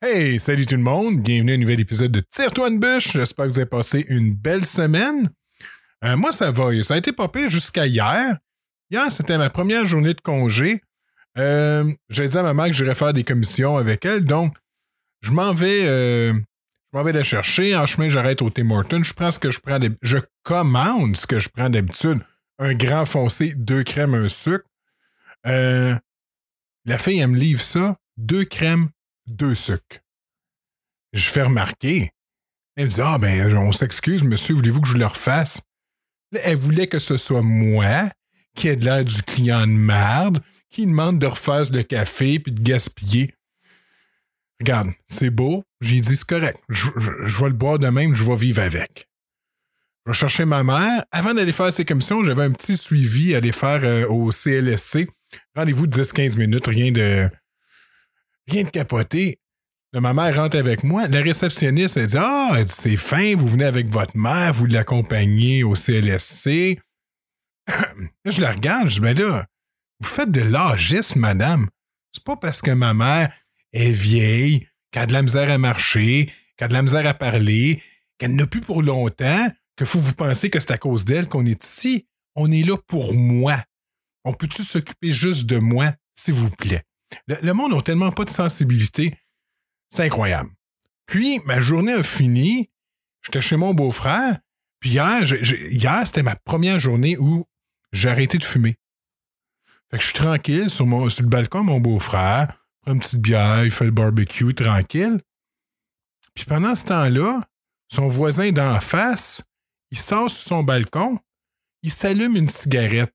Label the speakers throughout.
Speaker 1: Hey, salut tout le monde, bienvenue à un nouvel épisode de Tire-toi une bûche. J'espère que vous avez passé une belle semaine. Euh, moi, ça va. Ça a été pas pire jusqu'à hier. Hier, c'était ma première journée de congé. Euh, J'ai dit à ma mère que j'irais faire des commissions avec elle, donc je m'en vais, euh, je m'en vais la chercher. En chemin, j'arrête au Tim Hortons. Je prends que je prends. Je commande ce que je prends d'habitude. Un grand foncé, deux crèmes, un sucre. La fille, elle me livre ça. Deux crèmes, deux sucres. Je fais remarquer. Elle me dit Ah, ben, on s'excuse, monsieur, voulez-vous que je le refasse? Elle voulait que ce soit moi qui ait de l'air du client de merde, qui demande de refaire le café puis de gaspiller. Regarde, c'est beau. J'ai dit, c'est correct. Je, vais le boire de même, je vais vivre avec. Je vais chercher ma mère. Avant d'aller faire ces commissions, j'avais un petit suivi à aller faire euh, au CLSC. Rendez-vous de 10-15 minutes, rien de. Rien de capoté. Ma mère rentre avec moi. La réceptionniste, elle dit Ah, c'est fin, vous venez avec votre mère, vous l'accompagnez au CLSC. Je la regarde, je dis Ben là, vous faites de l'agisme, madame. C'est pas parce que ma mère est vieille, qu'elle a de la misère à marcher, qu'elle a de la misère à parler, qu'elle n'a plus pour longtemps, que vous penser que c'est à cause d'elle qu'on est ici. On est là pour moi. On peut-tu s'occuper juste de moi, s'il vous plaît? Le, monde n'a tellement pas de sensibilité. C'est incroyable. Puis, ma journée a fini. J'étais chez mon beau-frère. Puis hier, hier c'était ma première journée où j'ai arrêté de fumer. Fait que je suis tranquille sur, mon, le balcon, mon beau-frère, prend une petite bière, il fait le barbecue, tranquille. Puis pendant ce temps-là, son voisin d'en face, il sort sur son balcon, il s'allume une cigarette.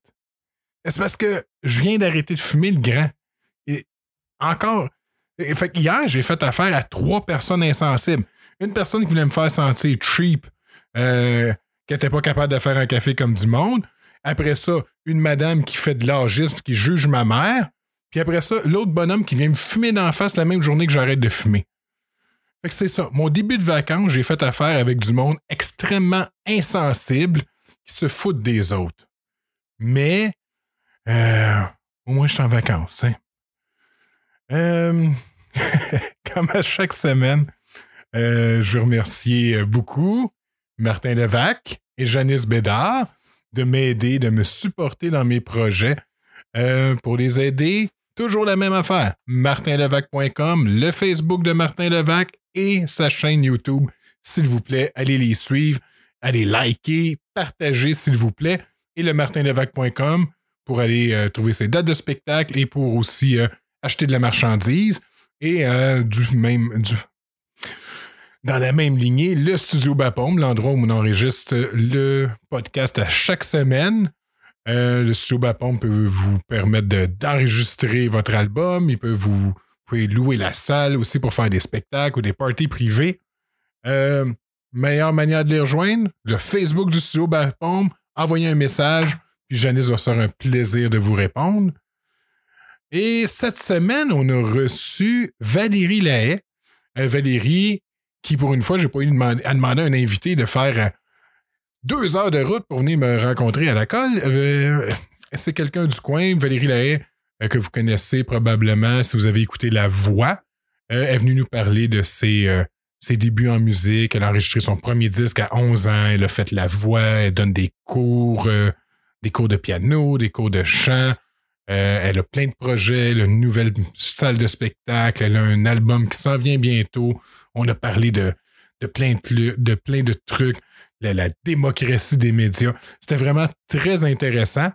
Speaker 1: Et C'est parce que je viens d'arrêter de fumer le grand. Encore. Fait que hier, j'ai fait affaire à trois personnes insensibles. Une personne qui voulait me faire sentir cheap, euh, qui n'était pas capable de faire un café comme du monde. Après ça, une madame qui fait de l'agisme, qui juge ma mère. Puis après ça, l'autre bonhomme qui vient me fumer d'en face la même journée que j'arrête de fumer. Fait que c'est ça. Mon début de vacances, j'ai fait affaire avec du monde extrêmement insensible qui se foutent des autres. Mais, euh, au moins, je suis en vacances. Hein. Euh, comme à chaque semaine, euh, je veux remercier euh, beaucoup Martin Levac et Janice Bédard de m'aider, de me supporter dans mes projets. Pour les aider, toujours la même affaire. martinlevac.com, le Facebook de Martin Levac et sa chaîne YouTube. S'il vous plaît, allez les suivre, allez liker, partager, s'il vous plaît. Et le martinlevac.com pour aller trouver ses dates de spectacle et pour aussi acheter de la marchandise. Et euh, du même. Dans la même lignée, le Studio Bapaume, l'endroit où on enregistre le podcast à chaque semaine. Euh, le Studio Bapaume peut vous permettre de- d'enregistrer votre album. Il peut vous, louer la salle aussi pour faire des spectacles ou des parties privées. Euh, meilleure manière de les rejoindre, le Facebook du Studio Bapaume. Envoyez un message, puis Janice va se faire un plaisir de vous répondre. Et cette semaine, on a reçu Valérie Lahaye. Euh, Valérie, qui pour une fois, j'ai pas eu à demander à un invité de faire euh, deux heures de route pour venir me rencontrer à la colle. Euh, c'est quelqu'un du coin, Valérie Lahaye, que vous connaissez probablement si vous avez écouté La Voix. Est venue nous parler de ses, débuts en musique. Elle a enregistré son premier disque à 11 ans. Elle a fait la voix. Elle donne des cours, des cours de piano, des cours de chant. Euh, elle a plein de projets, elle a une nouvelle salle de spectacle, elle a un album qui s'en vient bientôt. On a parlé de, de, plein, de, de de trucs, la, démocratie des médias. C'était vraiment très intéressant.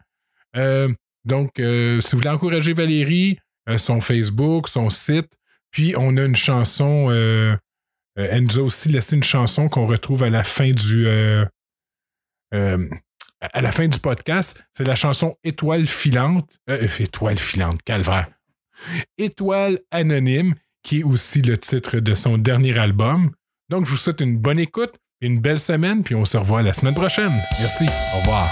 Speaker 1: Euh, donc, euh, si vous voulez encourager Valérie, son Facebook, son site, puis on a une chanson, elle nous a aussi laissé une chanson qu'on retrouve à la fin du, à la fin du podcast. C'est la chanson Étoile filante, euh, Étoile filante, calvaire. Étoile anonyme, qui est aussi le titre de son dernier album. Donc, je vous souhaite une bonne écoute, une belle semaine, puis on se revoit la semaine prochaine. Merci. Au revoir.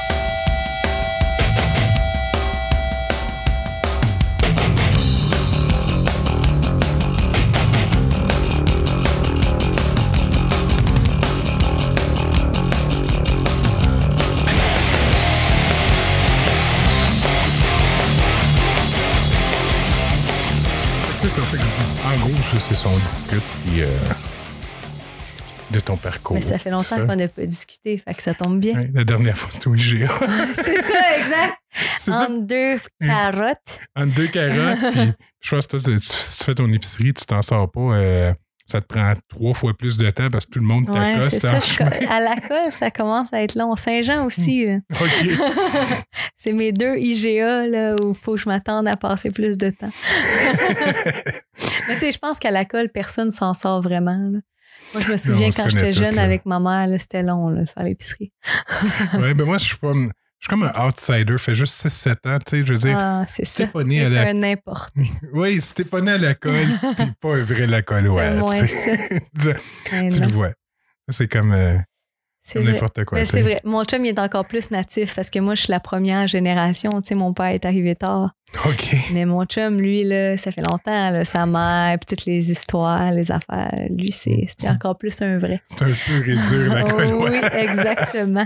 Speaker 1: C'est ça, fait que, en gros, c'est son discute, puis euh, de ton parcours.
Speaker 2: Mais ça fait longtemps qu'on n'a pas discuté, fait que ça tombe bien.
Speaker 1: Ouais, la dernière fois, c'était au IGA.
Speaker 2: c'est ça, exact.
Speaker 1: c'est ça.
Speaker 2: En deux carottes.
Speaker 1: Entre deux carottes, puis je pense que toi, tu- si tu fais ton épicerie, tu t'en sors pas. euh, ça te prend trois fois plus de temps parce que tout le monde
Speaker 2: Ouais,
Speaker 1: t'accoste chemin.
Speaker 2: co- à la colle, ça commence à être long. Saint-Jean aussi. là.
Speaker 1: OK.
Speaker 2: c'est mes deux IGA là, où il faut que je m'attende à passer plus de temps. Mais tu sais, je pense qu'à la colle, personne s'en sort vraiment. là. Moi, je me souviens quand j'étais jeune avec ma mère, là, c'était long là, de faire l'épicerie.
Speaker 1: ouais, ben moi, je suis pas. Je suis comme un outsider, fait juste 6-7 ans, tu sais, je veux dire.
Speaker 2: Ah, c'est ça.
Speaker 1: né à
Speaker 2: C'est
Speaker 1: la.
Speaker 2: un n'importe.
Speaker 1: Oui, si t'es pas né à la colle, t'es pas un vrai lacolois. Tu sais. tu
Speaker 2: Mais
Speaker 1: tu le vois. C'est comme, euh, comme n'importe quoi.
Speaker 2: Mais
Speaker 1: tu
Speaker 2: c'est vrai. Mon chum, il est encore plus natif parce que moi, je suis la première génération. Tu sais, mon père est arrivé tard.
Speaker 1: OK.
Speaker 2: Mais mon chum, lui, là, ça fait longtemps, là, sa mère, puis toutes les histoires, les affaires. Lui, c'est- c'était encore plus un vrai.
Speaker 1: C'est un peu réduire la.
Speaker 2: Oh, oui, exactement.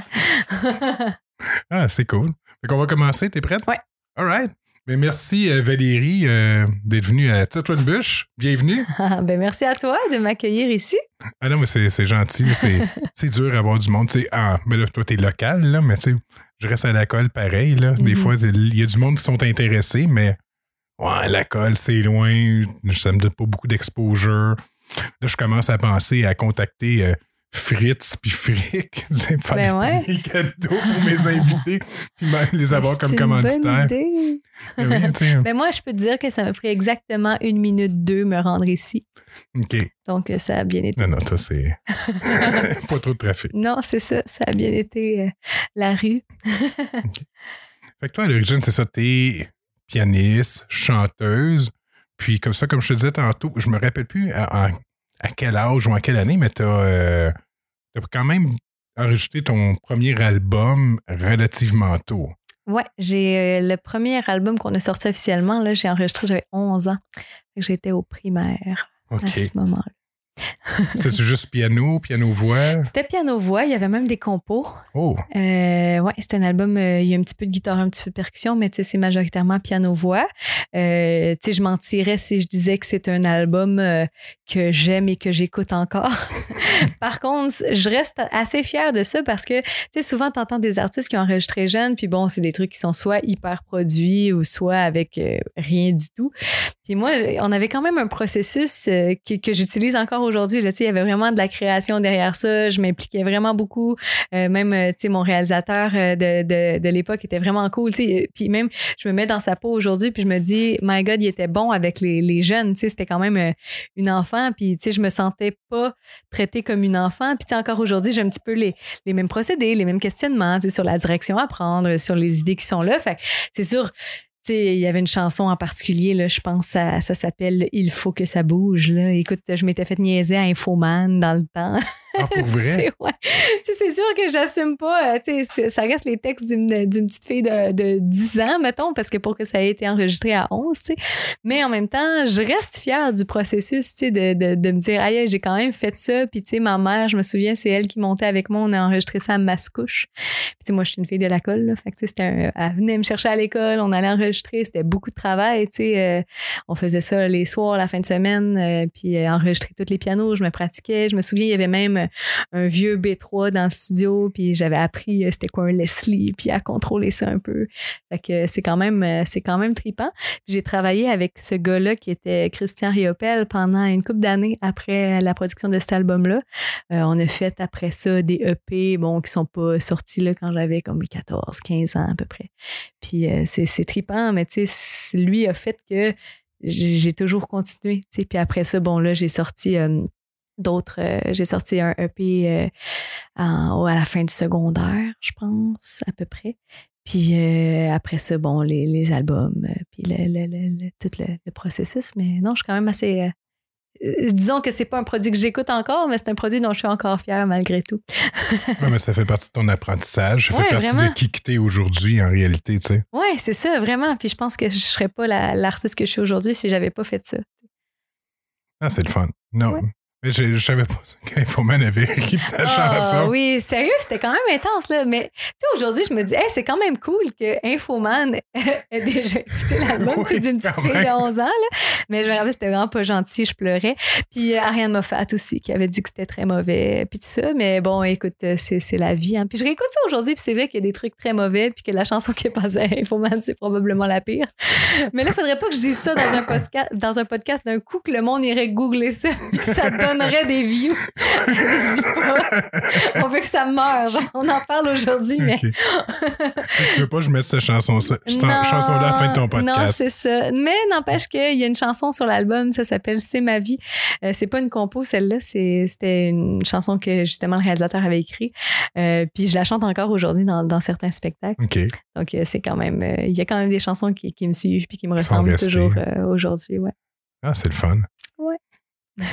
Speaker 1: Ah, c'est cool. Fait qu'on va commencer. T'es prête?
Speaker 2: Ouais.
Speaker 1: All right. Ben, merci, euh, Valérie, euh, d'être venue à Titoine Bush. Bienvenue.
Speaker 2: Ah, ben, merci à toi de m'accueillir ici.
Speaker 1: Ah non, mais c'est gentil. C'est dur d'avoir du monde. tu sais. Ah, mais là, toi, t'es local, là, mais tu sais, je reste à la colle pareil. Là. Des
Speaker 2: Mhm.
Speaker 1: fois, il y a du monde qui sont intéressés, mais ouais, la colle, c'est loin. Ça me donne pas beaucoup d'exposure. Là, je commence à penser à contacter euh, Fritz puis Frick. Je vais faire
Speaker 2: Ben
Speaker 1: des
Speaker 2: ouais.
Speaker 1: cadeaux pour mes invités, puis même les avoir comme
Speaker 2: bonne
Speaker 1: commanditaires.
Speaker 2: idée.
Speaker 1: Ben oui.
Speaker 2: Ben moi, je peux te dire que ça m'a pris exactement une minute deux me rendre ici.
Speaker 1: OK.
Speaker 2: Donc, euh, ça a bien été.
Speaker 1: Non, non, toi, c'est pas trop de trafic.
Speaker 2: Non, c'est ça. Ça a bien été euh, la rue.
Speaker 1: Fait que toi, à l'origine, c'est ça, t'es pianiste, chanteuse, puis comme ça, comme je te disais tantôt, je me rappelle plus à, à- quel âge ou en quelle année, mais t'as euh, t'as quand même enregistré ton premier album relativement tôt.
Speaker 2: Ouais, j'ai euh, le premier album qu'on a sorti officiellement, là, j'ai enregistré, j'avais 11 ans. J'étais au primaire à ce moment-là.
Speaker 1: C'était-tu juste piano, piano-voix?
Speaker 2: C'était piano-voix, il y avait même des compos.
Speaker 1: Oh,
Speaker 2: Euh, ouais, c'est un album, euh, il y a un petit peu de guitare, un petit peu de percussion, mais tu c'est majoritairement piano-voix. Euh, tu sais, je mentirais si je disais que c'est un album euh, que j'aime et que j'écoute encore. Par contre, je reste assez fière de ça parce que, tu sais, souvent, t'entends des artistes qui ont enregistré jeunes, puis bon, c'est des trucs qui sont soit hyper produits ou soit avec euh, rien du tout. Puis moi, on avait quand même un processus euh, que, j'utilise encore aujourd'hui. Tu sais, il y avait vraiment de la création derrière ça. Je m'impliquais vraiment beaucoup. Euh, même, tu sais, mon réalisateur de, de, de l'époque était vraiment cool. Tu sais, puis même, je me mets dans sa peau aujourd'hui, puis je me dis, my God, il était bon avec les, les jeunes. Tu sais, c'était quand même une enfant. Puis, tu sais, je me sentais pas traitée comme une enfant. Puis, tu encore aujourd'hui, j'ai un petit peu les, mêmes procédés, les mêmes questionnements, tu sur la direction à prendre, sur les idées qui sont là. Fait c'est sûr, tu sais, il y avait une chanson en particulier, là, je pense, ça, ça s'appelle Il faut que ça bouge. Écoute, je m'étais fait niaiser à Infoman dans le temps.
Speaker 1: ah, pour vrai?
Speaker 2: c'est ouais. C'est sûr que j'assume pas. euh, ça reste les textes d'une petite fille de, de 10 ans, mettons, parce que pour que ça ait été enregistré à 11, tu sais. Mais en même temps, je reste fière du processus, de, de, de me dire, aïe, j'ai quand même fait ça. Puis, tu sais, ma mère, je me souviens, c'est elle qui montait avec moi. On a enregistré ça à Mascouche. Puis, moi, je suis une fille de la colle, là. Fait que, tu sais, c'était un- elle venait me chercher à l'école, on allait enregistrer. C'était beaucoup de travail, tu sais. euh, on faisait ça les soirs, la fin de semaine, euh, puis euh, enregistrer tous les pianos. Je me pratiquais. Je me souviens, il y avait même un vieux B3 dans le studio, puis j'avais appris euh, c'était quoi un Leslie, puis à contrôler ça un peu. Fait que c'est quand même euh, c'est quand même trippant. Puis j'ai travaillé avec ce gars-là qui était Christian Riopel pendant une couple d'années après la production de cet album-là. Euh, on a fait après ça des EP, bon, qui sont pas sortis là quand j'avais comme 14, 15 ans à peu près. Puis euh, c'est trippant, mais tu sais, lui a fait que j'ai toujours continué. tu sais. Puis après ça, bon, là, j'ai sorti euh, d'autres. euh, j'ai sorti un EP euh, en- à la fin du secondaire, je pense, à peu près. Puis euh, après ça, bon, les, les albums, puis le, le- le- tout le, processus. Mais non, je suis quand même assez. disons que c'est pas un produit que j'écoute encore, mais c'est un produit dont je suis encore fière malgré tout.
Speaker 1: Ouais, mais ça fait partie de ton apprentissage. Ça
Speaker 2: Ouais,
Speaker 1: fait partie
Speaker 2: vraiment.
Speaker 1: de qui que t'es aujourd'hui, en réalité, tu sais.
Speaker 2: Ouais, c'est ça, vraiment. Puis je pense que je serais pas la- l'artiste que je suis aujourd'hui si j'avais pas fait ça.
Speaker 1: Ah, c'est le fun. Non.
Speaker 2: Ouais.
Speaker 1: Mais je, je savais pas qu'Infoman avait écrit ta
Speaker 2: Ah,
Speaker 1: chanson.
Speaker 2: oui, sérieux, c'était quand même intense, là. Mais, tu sais, aujourd'hui, je me dis, hey, c'est quand même cool que Infoman ait déjà écouté l'album,
Speaker 1: Oui,
Speaker 2: d'une petite fille
Speaker 1: même.
Speaker 2: de 11 ans, là. Mais je me rappelle, c'était vraiment pas gentil, je pleurais. Puis euh, Ariane Moffat aussi, qui avait dit que c'était très mauvais, puis tout ça. Mais bon, écoute, euh, c'est la vie, hein. Puis je réécoute ça aujourd'hui, puis c'est vrai qu'il y a des trucs très mauvais, puis que la chanson qui est passée à Infoman, c'est probablement la pire. Mais là, faudrait pas que je dise ça dans un podcast, dans un podcast d'un coup que le monde irait googler ça, ça donnerait des views. On veut que ça meure. genre, on en parle aujourd'hui, mais.
Speaker 1: Tu veux pas que je mette cette chanson-
Speaker 2: Non,
Speaker 1: chanson-là à la fin de ton
Speaker 2: Non,
Speaker 1: podcast?
Speaker 2: c'est ça. Mais n'empêche qu'il y a une chanson sur l'album, ça s'appelle C'est ma vie. Euh, c'est pas une compo, celle-là. C'était une chanson que justement le réalisateur avait écrit. Euh, puis je la chante encore aujourd'hui dans, dans certains spectacles. Donc euh, c'est quand même. euh, Il y a quand même des chansons qui, qui me suivent puis qui me ressemblent toujours aujourd'hui. Ouais.
Speaker 1: Ah, c'est le fun.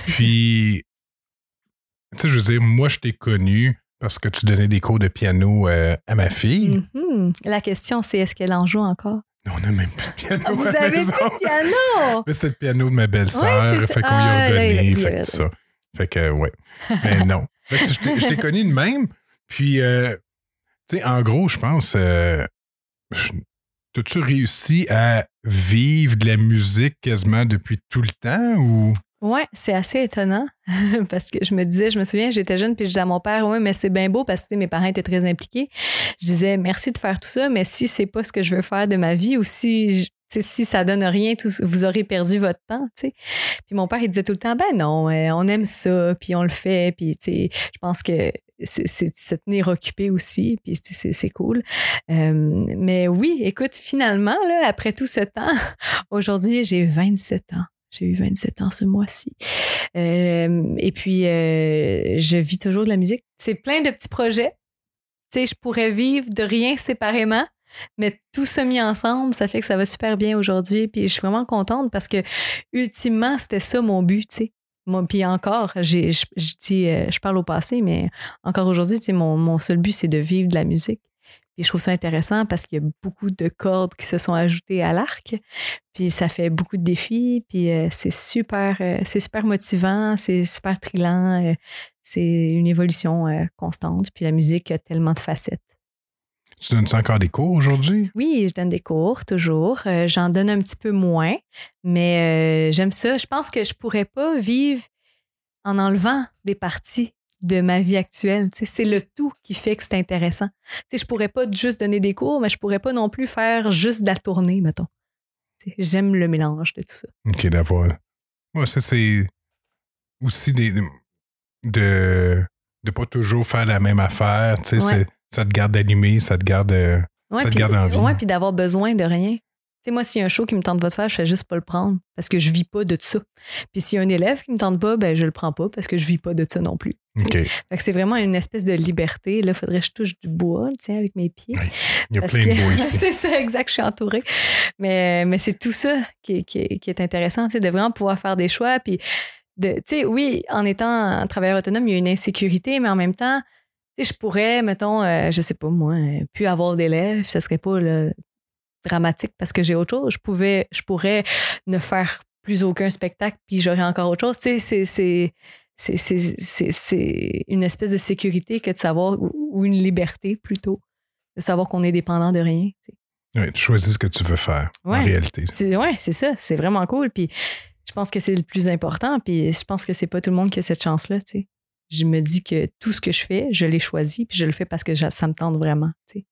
Speaker 1: Puis, tu sais, je veux dire, moi, je t'ai connu parce que tu donnais des cours de piano euh, à ma fille.
Speaker 2: Mhm. La question, c'est est-ce qu'elle en joue encore?
Speaker 1: On n'a même plus de piano
Speaker 2: Ah, vous
Speaker 1: à
Speaker 2: avez
Speaker 1: maison.
Speaker 2: plus de piano!
Speaker 1: Mais c'était le piano de ma belle-sœur,
Speaker 2: Ouais,
Speaker 1: fait qu'on
Speaker 2: Ah,
Speaker 1: y a
Speaker 2: là,
Speaker 1: donné, fait ça. Fait que, ouais. Mais non. Fait que je t'ai- connu de même. Puis, euh, tu sais, en gros, je pense, euh, t'as-tu réussi à vivre de la musique quasiment depuis tout le temps ou?
Speaker 2: Ouais, c'est assez étonnant parce que je me disais, je me souviens, j'étais jeune puis je disais à mon père, ouais, mais c'est bien beau parce que mes parents étaient très impliqués. Je disais merci de faire tout ça, mais si c'est pas ce que je veux faire de ma vie ou si je- si ça donne rien, tout, vous aurez perdu votre temps, tu sais. Puis mon père, il disait tout le temps, ben non, euh, on aime ça, puis on le fait, puis je pense que c'est se tenir occupé aussi, puis c'est cool. Euh, mais oui, écoute, finalement, là, après tout ce temps, aujourd'hui, j'ai 27 ans. J'ai eu 27 ans ce mois-ci. Euh, et puis, euh, je vis toujours de la musique. C'est plein de petits projets. Tu sais, je pourrais vivre de rien séparément, mais tout ça mis ensemble, ça fait que ça va super bien aujourd'hui. Puis, je suis vraiment contente parce que, ultimement, c'était ça mon but, tu sais. Puis encore, je dis, euh, je parle au passé, mais encore aujourd'hui, tu sais, mon, mon seul but, c'est de vivre de la musique. Puis je trouve ça intéressant parce qu'il y a beaucoup de cordes qui se sont ajoutées à l'arc. Puis ça fait beaucoup de défis. Puis euh, c'est super, euh, c'est super motivant, c'est super trillant. euh, c'est une évolution constante. Puis la musique a tellement de facettes.
Speaker 1: Tu donnes encore des cours aujourd'hui?
Speaker 2: Oui, je donne des cours toujours. J'en donne un petit peu moins, mais j'aime ça. Je pense que je pourrais pas vivre en enlevant des parties de ma vie actuelle. C'est le tout qui fait que c'est intéressant. Sais, je pourrais pas juste donner des cours, mais je pourrais pas non plus faire juste de la tournée, mettons. J'aime le mélange de tout ça.
Speaker 1: OK, d'accord. Moi, ça, c'est aussi des, de de pas toujours faire la même affaire.
Speaker 2: Ouais.
Speaker 1: ça te garde allumé, ça te garde. euh,
Speaker 2: Ouais,
Speaker 1: Ça te
Speaker 2: puis-
Speaker 1: garde en vie.
Speaker 2: Ouais, puis d'avoir besoin de rien. Tu sais, moi, s'il y a un show qui me tente pas de faire, je fais juste pas le prendre parce que je vis pas de ça. Puis s'il y a un élève qui me tente pas, ben je le prends pas parce que je vis pas de ça non plus. C'est vraiment une espèce de liberté. Là, faudrait que je touche du bois, avec mes pieds.
Speaker 1: Il y a plein
Speaker 2: que-
Speaker 1: de mots ici.
Speaker 2: c'est ça, exact, je suis entourée. Mais, mais c'est tout ça qui est, qui qui est intéressant, de vraiment pouvoir faire des choix. Puis, tu sais, oui, en étant un travailleur autonome, il y a une insécurité, mais en même temps, tu sais, je pourrais, mettons, euh, je sais pas moi, euh, plus avoir d'élèves, ça serait pas là, dramatique parce que j'ai autre chose. Je, pouvais, je pourrais ne faire plus aucun spectacle, puis j'aurais encore autre chose. Tu sais, c'est- c'est une espèce de sécurité que de savoir, ou une liberté plutôt, de savoir qu'on est dépendant de rien.
Speaker 1: Ouais, tu choisis ce que tu veux faire,
Speaker 2: Ouais.
Speaker 1: en réalité.
Speaker 2: Ouais, c'est ça, c'est vraiment cool. Puis je pense que c'est le plus important. Puis je pense que c'est pas tout le monde qui a cette chance-là. Je me dis que tout ce que je fais, je l'ai choisi, puis je le fais parce que ça me tente vraiment. sais.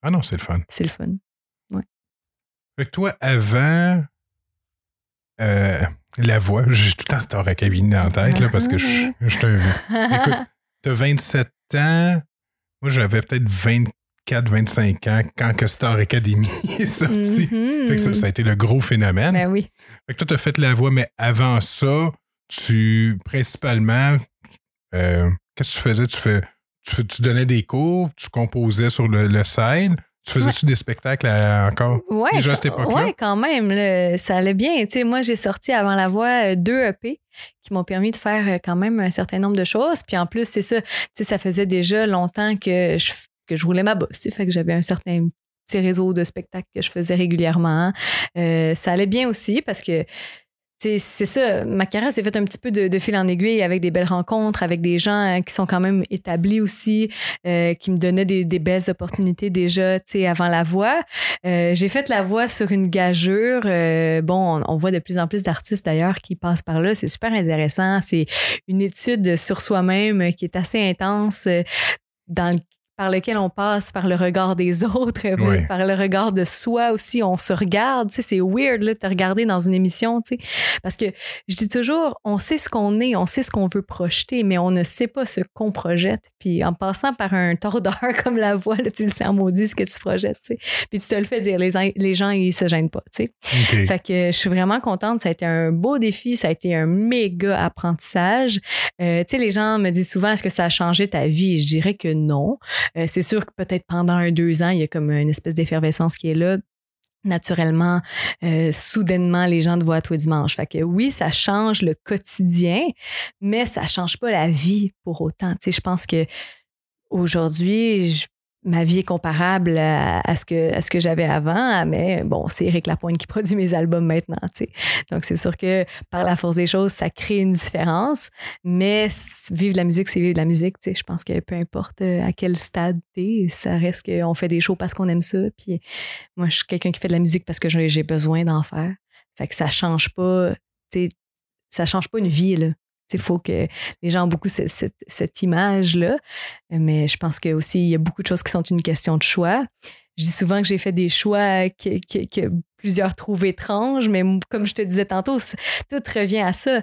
Speaker 1: Ah non, c'est le fun.
Speaker 2: C'est le fun.
Speaker 1: Fait que toi, avant euh, la voix, j'ai tout le temps Star Academy dans la tête, là, parce que je, je suis un vieux. Écoute, t'as 27 ans. Moi, j'avais peut-être 24, 25 ans quand que Star Academy est sorti.
Speaker 2: Mhm.
Speaker 1: Fait que ça, ça a été le gros phénomène.
Speaker 2: Ben oui.
Speaker 1: Fait que toi, t'as fait la voix, mais avant ça, tu, principalement, euh, qu'est-ce que tu faisais? Tu, fais, tu, donnais des cours, tu composais sur le, le scène. Tu faisais-tu des spectacles à- encore?
Speaker 2: Ouais,
Speaker 1: Déjà à cette époque-là?
Speaker 2: ouais, quand même. là, ça allait bien. Moi, j'ai sorti avant la voix euh, deux EP qui m'ont permis de faire euh, quand même un certain nombre de choses. Puis en plus, c'est ça. Tu sais, ça faisait déjà longtemps que je, que je roulais ma bosse. Fait que j'avais un certain petit réseau de spectacles que je faisais régulièrement. Euh, ça allait bien aussi parce que c'est ça, ma carrière s'est faite un petit peu de, fil en aiguille avec des belles rencontres, avec des gens euh, qui sont quand même établis aussi, euh, qui me donnaient des, belles opportunités déjà, tu sais, avant la voix. Euh, j'ai fait la voix sur une gageure. bon, on, voit de plus en plus d'artistes d'ailleurs qui passent par là. C'est super intéressant. C'est une étude sur soi-même qui est assez intense dans le par lequel on passe par le regard des autres, par le regard de soi aussi. On se regarde, tu sais, c'est weird là, de te regarder dans une émission, tu sais. Parce que je dis toujours, on sait ce qu'on est, on sait ce qu'on veut projeter, mais on ne sait pas ce qu'on projette. Puis en passant par un tordeur comme la voix, là, tu le sais en maudit ce que tu projettes, tu sais. Puis tu te le fais dire, les, les gens, ils se gênent pas, tu sais. Fait que je suis vraiment contente. Ça a été un beau défi, ça a été un méga apprentissage. Euh, tu sais, les gens me disent souvent, est-ce que ça a changé ta vie? Je dirais que non. Euh, c'est sûr que peut-être pendant un, deux ans, il y a comme une espèce d'effervescence qui est là naturellement, euh, soudainement, les gens te voient à toi dimanche. Fait que oui, ça change le quotidien, mais ça change pas la vie pour autant. Tu sais, je pense que aujourd'hui, ma vie est comparable à, ce que, à ce j'avais avant, mais bon, c'est Eric Lapointe qui produit mes albums maintenant, tu sais. Donc, c'est sûr que par la force des choses, ça crée une différence, mais vivre de la musique, c'est vivre de la musique, tu sais. Je pense que peu importe euh, à quel stade t'es, ça reste qu'on fait des shows parce qu'on aime ça, puis moi, je suis quelqu'un qui fait de la musique parce que j'ai besoin d'en faire. Fait que ça change pas, tu sais, ça change pas une vie, là. Il faut que les gens ont beaucoup cette, image-là. Mais je pense que aussi, il y a beaucoup de choses qui sont une question de choix. Je dis souvent que j'ai fait des choix que, plusieurs trouvent étranges, mais comme je te disais tantôt, tout revient à ça.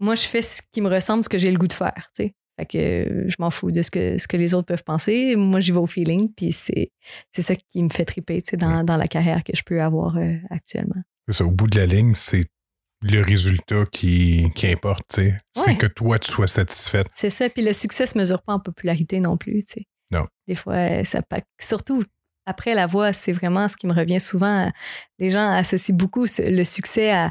Speaker 2: Moi, je fais ce qui me ressemble, ce que j'ai le goût de faire. Fait que je m'en fous de ce que, ce que les autres peuvent penser. Moi, j'y vais au feeling, puis c'est, ça qui me fait triper dans, dans la carrière que je peux avoir euh, actuellement.
Speaker 1: C'est ça, au bout de la ligne, c'est le résultat qui, qui importe, tu C'est que toi, tu sois satisfaite.
Speaker 2: C'est ça. Puis le succès se mesure pas en popularité non plus, tu sais.
Speaker 1: Non.
Speaker 2: Des fois, ça Surtout après la voix, c'est vraiment ce qui me revient souvent. Les gens associent beaucoup le succès à,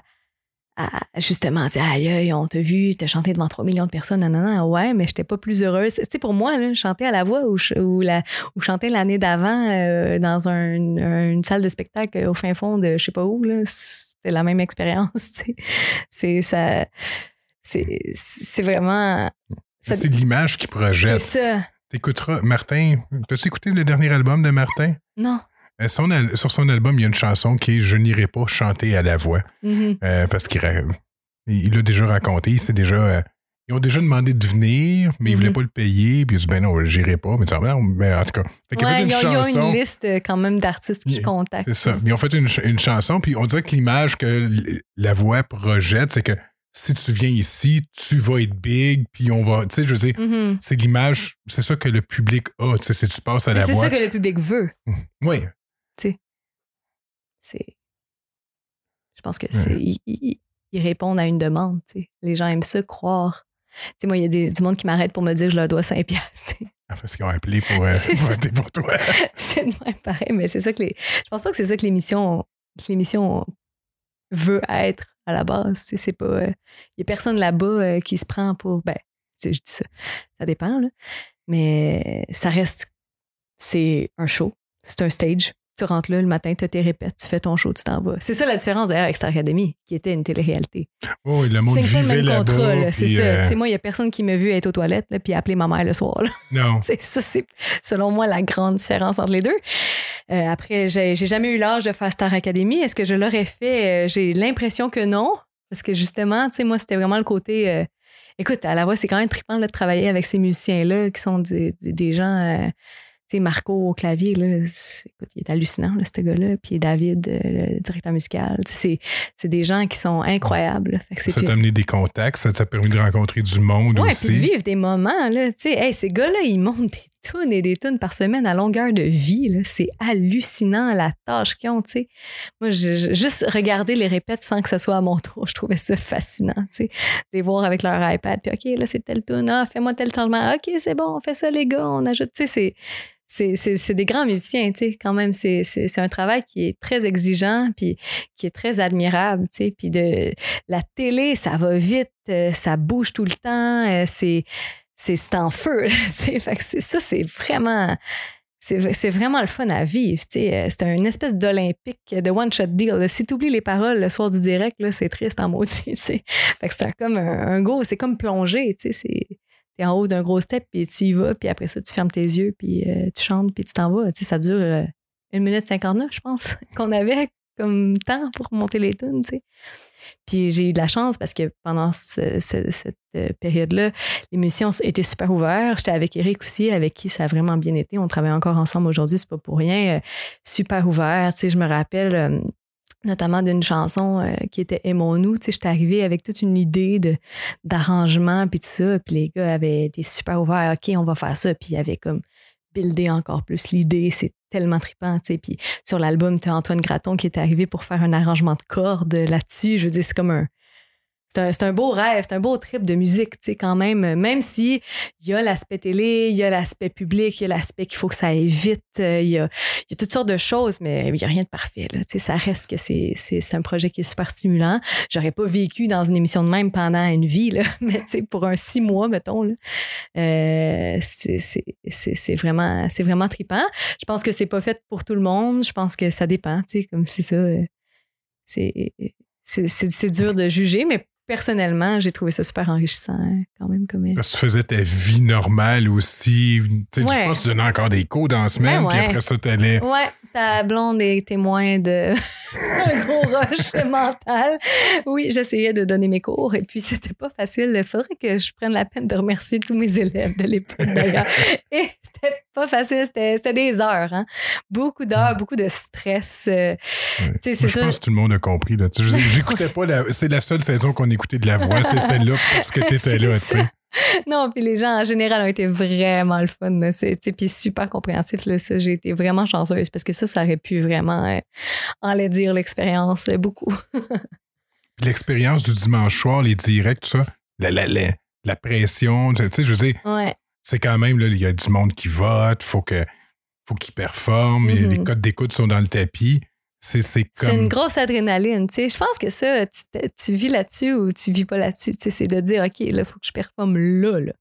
Speaker 2: justement dire aïe, on t'a vu, t'as chanté devant 3 millions de personnes, non, ouais, mais j'étais pas plus heureuse. Tu sais, pour moi, là, chanter à la voix ou, ou, la, ou chanter l'année d'avant euh, dans un, une salle de spectacle au fin fond de je sais pas où, c'était la même expérience, tu sais. C'est ça. C'est vraiment.
Speaker 1: C'est l'image qui projette.
Speaker 2: C'est ça.
Speaker 1: T'écouteras. Martin, t'as-tu écouté le dernier album de Martin?
Speaker 2: Non.
Speaker 1: Euh, sur son album, il y a une chanson qui est Je n'irai pas chanter à la voix.
Speaker 2: Mm-hmm.
Speaker 1: Euh, parce qu'il il l'a déjà raconté. Il déjà. Euh, ils ont déjà demandé de venir, mais ils ne voulaient mm-hmm. pas le payer. Puis il a dit Ben non, j'irai pas. Mais, mais en tout cas.
Speaker 2: Fait ouais, une ils, ont, une liste quand même d'artistes qui contactent.
Speaker 1: C'est ça. Ils ont fait une, une, chanson. Puis on dirait que l'image que la voix projette, c'est que si tu viens ici, tu vas être big, puis on va. Tu sais, je veux dire,
Speaker 2: mm-hmm.
Speaker 1: c'est l'image, c'est ça que le public a. Tu sais, si tu passes à la voix.
Speaker 2: C'est ça que le public veut.
Speaker 1: Oui.
Speaker 2: Tu sais. C'est. Je pense que c'est. Ils, répondent à une demande, tu sais. Les gens aiment ça, croire. Tu sais, moi, il y a du monde qui m'arrête pour me dire que je leur dois 5 piastres.
Speaker 1: Ah, parce qu'ils ont appelé pour, euh, pour, toi.
Speaker 2: c'est de même pareil, mais c'est ça que les. Je pense pas que c'est ça que l'émission l'émission veut être à la base. C'est pas. Il euh, y a personne là-bas euh, qui se prend pour. Ben, je dis ça. Ça dépend, là. Mais ça reste. C'est un show. C'est un stage tu rentres là le matin, tu te répètes, tu fais ton show, tu t'en vas. C'est ça la différence d'ailleurs avec Star Academy, qui était une télé-réalité.
Speaker 1: Oh, le monde vivait là-bas.
Speaker 2: C'est ça. Euh, moi, il n'y a personne qui m'a vu être aux toilettes là, puis appeler ma mère le soir.
Speaker 1: Non.
Speaker 2: c'est ça, c'est selon moi la grande différence entre les deux. Euh, après, j'ai jamais eu l'âge de faire Star Academy. Est-ce que je l'aurais fait? Euh, j'ai l'impression que non. Parce que justement, tu sais, moi, c'était vraiment le côté... écoute, à la voix, c'est quand même trippant de travailler avec ces musiciens-là qui sont des, des gens sais, Marco au clavier, là, écoute, il est hallucinant, là, ce gars-là. Puis David, euh, le directeur musical. C'est, des gens qui sont incroyables.
Speaker 1: ça t'a amené des contacts, ça t'a permis de rencontrer du monde
Speaker 2: ouais,
Speaker 1: aussi.
Speaker 2: Puis de vivre des moments. Là, hey, ces gars-là, ils montent des et des tonnes par semaine à longueur de vie. C'est hallucinant la tâche qu'ils ont. Moi, juste regarder les répètes sans que ce soit à mon tour, je trouvais ça fascinant. Les voir avec leur iPad. Puis OK, là, c'est tel tune. Ah, fais-moi tel changement. OK, c'est bon, on fait ça, les gars. On ajoute. C'est c'est des grands musiciens, tu quand même. C'est un travail qui est très exigeant, puis qui est très admirable. Puis de la télé, ça va vite, euh, ça bouge tout le temps, euh, c'est c'est en feu. Fait que ça, c'est vraiment c'est vraiment le fun à vivre. C'est un espèce d'olympique, de one-shot deal. Si tu oublies les paroles le soir du direct, c'est triste en maudit. Fait que c'est comme un, go, c'est comme plonger. Tu es en haut d'un gros step, puis tu y vas, puis après ça, tu fermes tes yeux, puis tu chantes, puis tu t'en vas. Ça dure une minute 59, je pense, qu'on avait comme temps pour monter les tunes. Puis j'ai eu de la chance parce que pendant cette euh, période-là, les musiciens étaient super ouverts. J'étais avec Eric aussi, avec qui ça a vraiment bien été. On travaille encore ensemble aujourd'hui, c'est pas pour rien. Euh, super ouvert. Tu sais, je me rappelle euh, notamment d'une chanson qui était Aimons-nous. Tu sais, j'étais arrivée avec toute une idée d'arrangement puis tout ça. Puis les gars avaient été super ouverts. OK, on va faire ça. Puis il y avait comme builder encore plus l'idée. C'est tellement trippant, tu sais. Puis sur l'album, tu Antoine Graton qui est arrivé pour faire un arrangement de cordes là-dessus. Je veux dire, c'est comme un, c'est un, beau rêve, c'est un beau trip de musique, tu sais, quand même. Même si il y a l'aspect télé, il y a l'aspect public, il y a l'aspect qu'il faut que ça aille vite, euh, il y a, toutes sortes de choses, mais il n'y a rien de parfait, là. Tu sais, ça reste que c'est, un projet qui est super stimulant. J'aurais pas vécu dans une émission de même pendant une vie, là, mais tu sais, pour un six mois, mettons, là, euh, c'est, vraiment, c'est vraiment trippant. Je pense que c'est pas fait pour tout le monde. Je pense que ça dépend, tu sais, comme c'est ça. Euh, c'est, c'est dur de juger, mais personnellement, j'ai trouvé ça super enrichissant hein, quand même. Comme...
Speaker 1: Parce que tu faisais ta vie normale aussi. Tu sais, je pense que tu donnais encore des cours dans la semaine, ben puis après ça, tu allais.
Speaker 2: Ouais, ta blonde est témoin de un gros rush mental. Oui, j'essayais de donner mes cours et puis c'était pas facile. Il faudrait que je prenne la peine de remercier tous mes élèves de l'époque d'ailleurs. Et c'était pas facile, c'était des heures. Hein? Beaucoup d'heures, beaucoup de stress. Euh,
Speaker 1: je pense que tout le monde a compris. J'écoutais pas, c'est la seule saison qu'on écoutait de la voix, c'est celle-là parce que tu étais là. sais.
Speaker 2: non, puis les gens en général ont été vraiment le fun. Puis super compréhensif. Là, ça, j'ai été vraiment chanceuse parce que ça, ça aurait pu vraiment euh, enlaidir l'expérience euh, beaucoup.
Speaker 1: l'expérience du dimanche soir, les directs, ça, la, la, la, pression, tu sais, je veux dire, c'est quand même, il y a du monde qui vote, faut que, faut que tu performes, les mm-hmm. codes d'écoute sont dans le tapis. C'est
Speaker 2: une grosse adrénaline. Je pense que ça, tu, vis là-dessus ou tu vis pas là-dessus. C'est de dire, OK, là, il faut que je performe là. là.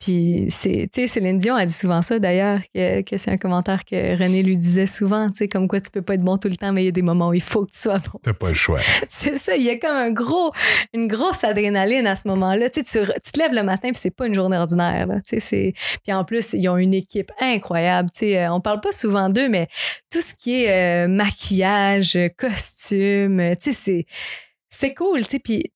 Speaker 2: Puis, c'est, Céline Dion a dit souvent ça d'ailleurs, que, que c'est un commentaire que René lui disait souvent, tu sais, comme quoi tu peux pas être bon tout le temps, mais il y a des moments où il faut que tu sois bon.
Speaker 1: T'as pas le choix.
Speaker 2: C'est ça, il y a comme un gros, une grosse adrénaline à ce moment-là. Tu, sais, tu te lèves le matin, puis c'est pas une journée ordinaire. Là, tu sais, puis en plus, ils ont une équipe incroyable. Tu sais, euh, on parle pas souvent d'eux, mais tout ce qui est euh, maquillage, costume, tu sais, c'est, c'est cool. Tu sais, puis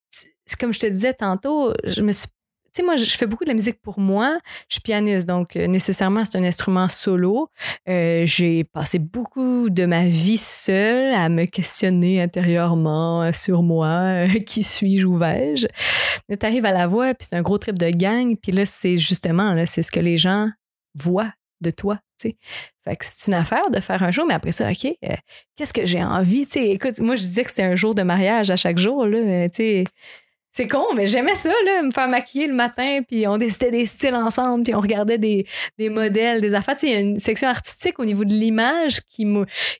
Speaker 2: comme je te disais tantôt, je me suis sais, moi, je fais beaucoup de la musique pour moi. Je suis pianiste, donc euh, nécessairement, c'est un instrument solo. Euh, j'ai passé beaucoup de ma vie seule à me questionner intérieurement euh, sur moi. qui suis-je, où vais-je? Tu arrives à la voix, puis c'est un gros trip de gang. Puis là, c'est justement, là, c'est ce que les gens voient de toi. Fait que c'est une affaire de faire un jour, mais après ça, OK, qu'est-ce que j'ai envie? écoute, moi, je disais que c'était un jour de mariage à chaque jour. Là, sais c'est con, mais j'aimais ça, là, me faire maquiller le matin, puis on décidait des styles ensemble, puis on regardait des, des modèles, des affaires. Il y a une section artistique au niveau de l'image qui,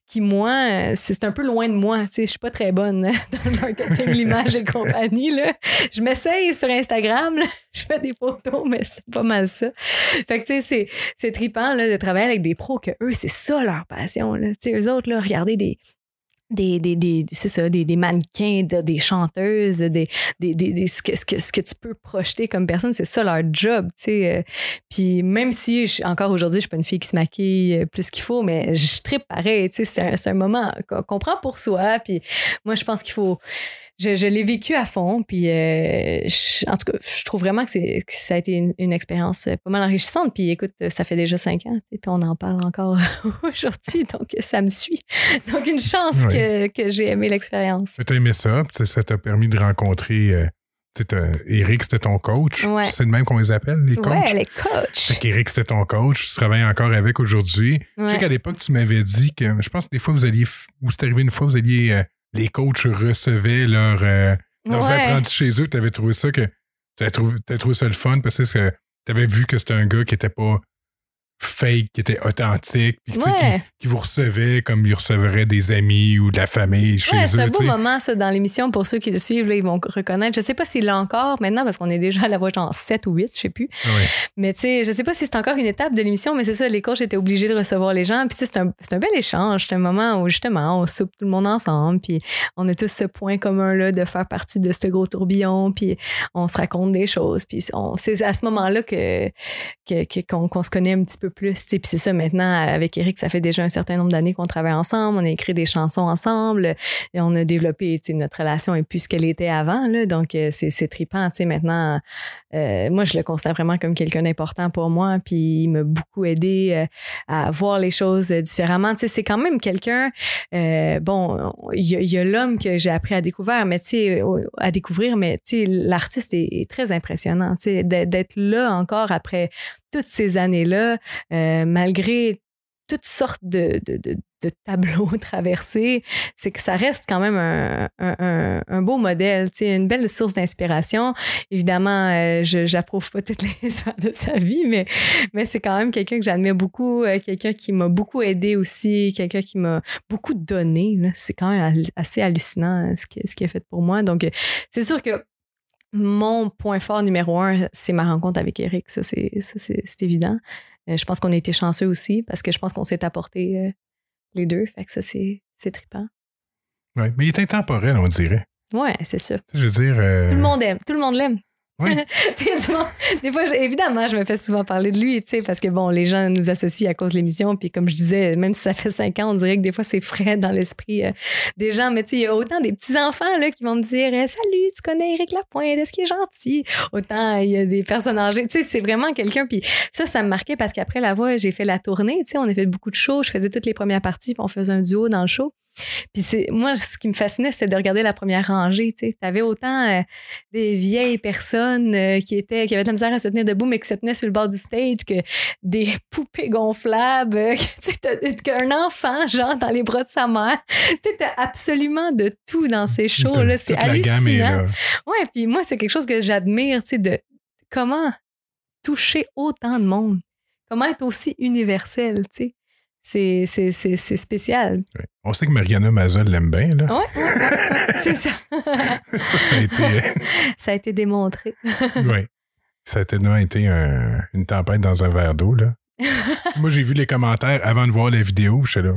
Speaker 2: qui moi, c'est un peu loin de moi. Je suis pas très bonne hein, dans le marketing, l'image et compagnie. Là. Je m'essaye sur Instagram, je fais des photos, mais c'est pas mal ça. Fait que, tu sais, c'est trippant là, de travailler avec des pros que eux, c'est ça leur passion. Là. sais, eux autres, là, regarder des, des, des, des ça, des, des mannequins, des chanteuses, des, des, des, ce, que, ce, que, ce que tu peux projeter comme personne, c'est ça leur job, tu. Euh. Puis même si, je, encore aujourd'hui, je suis pas une fille qui se maquille euh, plus qu'il faut, mais je tripe pareil, c'est un, un, moment qu'on prend pour soi. Puis moi, je pense qu'il faut je, l'ai vécu à fond. Puis, euh, en tout cas, je trouve vraiment que, c'est, ça a été une, expérience pas mal enrichissante. Puis, écoute, ça fait déjà cinq ans. Et puis, on en parle encore aujourd'hui. Donc, ça me suit. Donc, une chance que, que, j'ai aimé l'expérience.
Speaker 1: Tu as aimé ça. Puis, ça t'a permis de rencontrer. Euh, Eric, c'était ton coach. C'est le même qu'on les appelle, les coachs?
Speaker 2: Ouais, les coachs.
Speaker 1: Fait qu'Éric, c'était ton coach. Tu travailles encore avec aujourd'hui. Je sais qu'à l'époque, tu m'avais dit que je pense que des fois, vous alliez, ou c'est arrivé une fois, vous alliez euh, les coachs recevaient leur, euh, leurs apprentis chez eux. Tu avais trouvé ça que. Tu trouvé, trouvé ça le fun parce que tu avais vu que c'était un gars qui était pas fake, qui était authentique, puis
Speaker 2: Ouais.
Speaker 1: qui, qui vous recevait comme ils recevraient des amis ou de la famille chez
Speaker 2: Ouais, c'est
Speaker 1: eux.
Speaker 2: un beau moment, ça, dans l'émission. Pour ceux qui le suivent, là, ils vont reconnaître. Je sais pas s'il l'a encore maintenant, parce qu'on est déjà à la voix genre 7 ou 8, je sais plus.
Speaker 1: Ouais.
Speaker 2: Mais tu sais, je sais pas si c'est encore une étape de l'émission, mais c'est ça, les coachs étaient obligés de recevoir les gens. Puis c'est un, c'est un bel échange. C'est un moment où justement, on soupe tout le monde ensemble. Puis on a tous ce point commun-là de faire partie de ce gros tourbillon. Puis on se raconte des choses. Puis c'est à ce moment-là que, que- que- qu'on, qu'on se connaît un petit peu plus. Puis c'est ça, maintenant, avec Eric, ça fait déjà un certain nombre d'années qu'on travaille ensemble. On a écrit des chansons ensemble. Et on a développé, notre relation est plus ce qu'elle était avant. Là, donc euh, c'est, trippant. Maintenant, euh, moi, je le considère vraiment comme quelqu'un d'important pour moi. Puis il m'a beaucoup aidé euh, à voir les choses différemment. C'est quand même quelqu'un. bon, il y, a- l'homme que j'ai appris à découvrir, mais tu sais, à découvrir, mais tu sais, l'artiste est, est très impressionnant. D'être là encore après toutes ces années-là, euh, malgré toutes sortes de, de, de, tableaux traversés, c'est que ça reste quand même un, un, beau modèle, une belle source d'inspiration. Évidemment, euh, je j'approuve pas toutes les histoires de sa vie, mais, mais c'est quand même quelqu'un que j'admire beaucoup, euh, quelqu'un qui m'a beaucoup aidé aussi, quelqu'un qui m'a beaucoup donné. C'est quand même assez hallucinant ce qu'il ce qu'il a fait pour moi. Donc, c'est sûr que mon point fort numéro un, c'est ma rencontre avec Eric. Ça, c'est ça, c'est- c'est évident. Euh, je pense qu'on a été chanceux aussi parce que je pense qu'on s'est apporté euh, les deux. Fait que ça, c'est c'est trippant.
Speaker 1: Ouais. Mais il est intemporel, on dirait.
Speaker 2: Ouais, c'est ça.
Speaker 1: Je veux dire. euh,
Speaker 2: Tout le monde aime. Tout le monde l'aime.
Speaker 1: Oui.
Speaker 2: Des fois, évidemment, je me fais souvent parler de lui, parce que bon, les gens nous associent à cause de l'émission. Puis comme je disais, même si ça fait cinq ans, on dirait que des fois, c'est frais dans l'esprit euh, des gens. Mais il y a autant des petits-enfants qui vont me dire euh, Salut, tu connais Eric Lapointe, est-ce qu'il est gentil? Autant il y a des personnes âgées. C'est vraiment quelqu'un. Puis ça, ça me marquait parce qu'après la voix, j'ai fait la tournée. On a fait beaucoup de shows. Je faisais toutes les premières parties, puis on faisait un duo dans le show. Puis c'est moi ce qui me fascinait c'était de regarder la première rangée, tu sais, t'avais autant euh, des vieilles personnes euh, qui étaient qui avaient de la misère à se tenir debout mais qui se tenaient sur le bord du stage que des poupées gonflables, euh, qu'un enfant genre dans les bras de sa mère. Tu sais t'as absolument de tout dans ces shows là, c'est hallucinant. Ouais, puis moi c'est quelque chose que j'admire, tu sais de comment toucher autant de monde. Comment être aussi universel, tu sais. C'est, c'est, c'est, c'est spécial.
Speaker 1: Ouais. On sait que Mariana Mazol l'aime bien, là.
Speaker 2: Ouais, c'est ça.
Speaker 1: ça, ça a été.
Speaker 2: ça a été démontré.
Speaker 1: oui. Ça a tellement été un- une tempête dans un verre d'eau, là. Moi, j'ai vu les commentaires avant de voir la vidéo. Je suis là,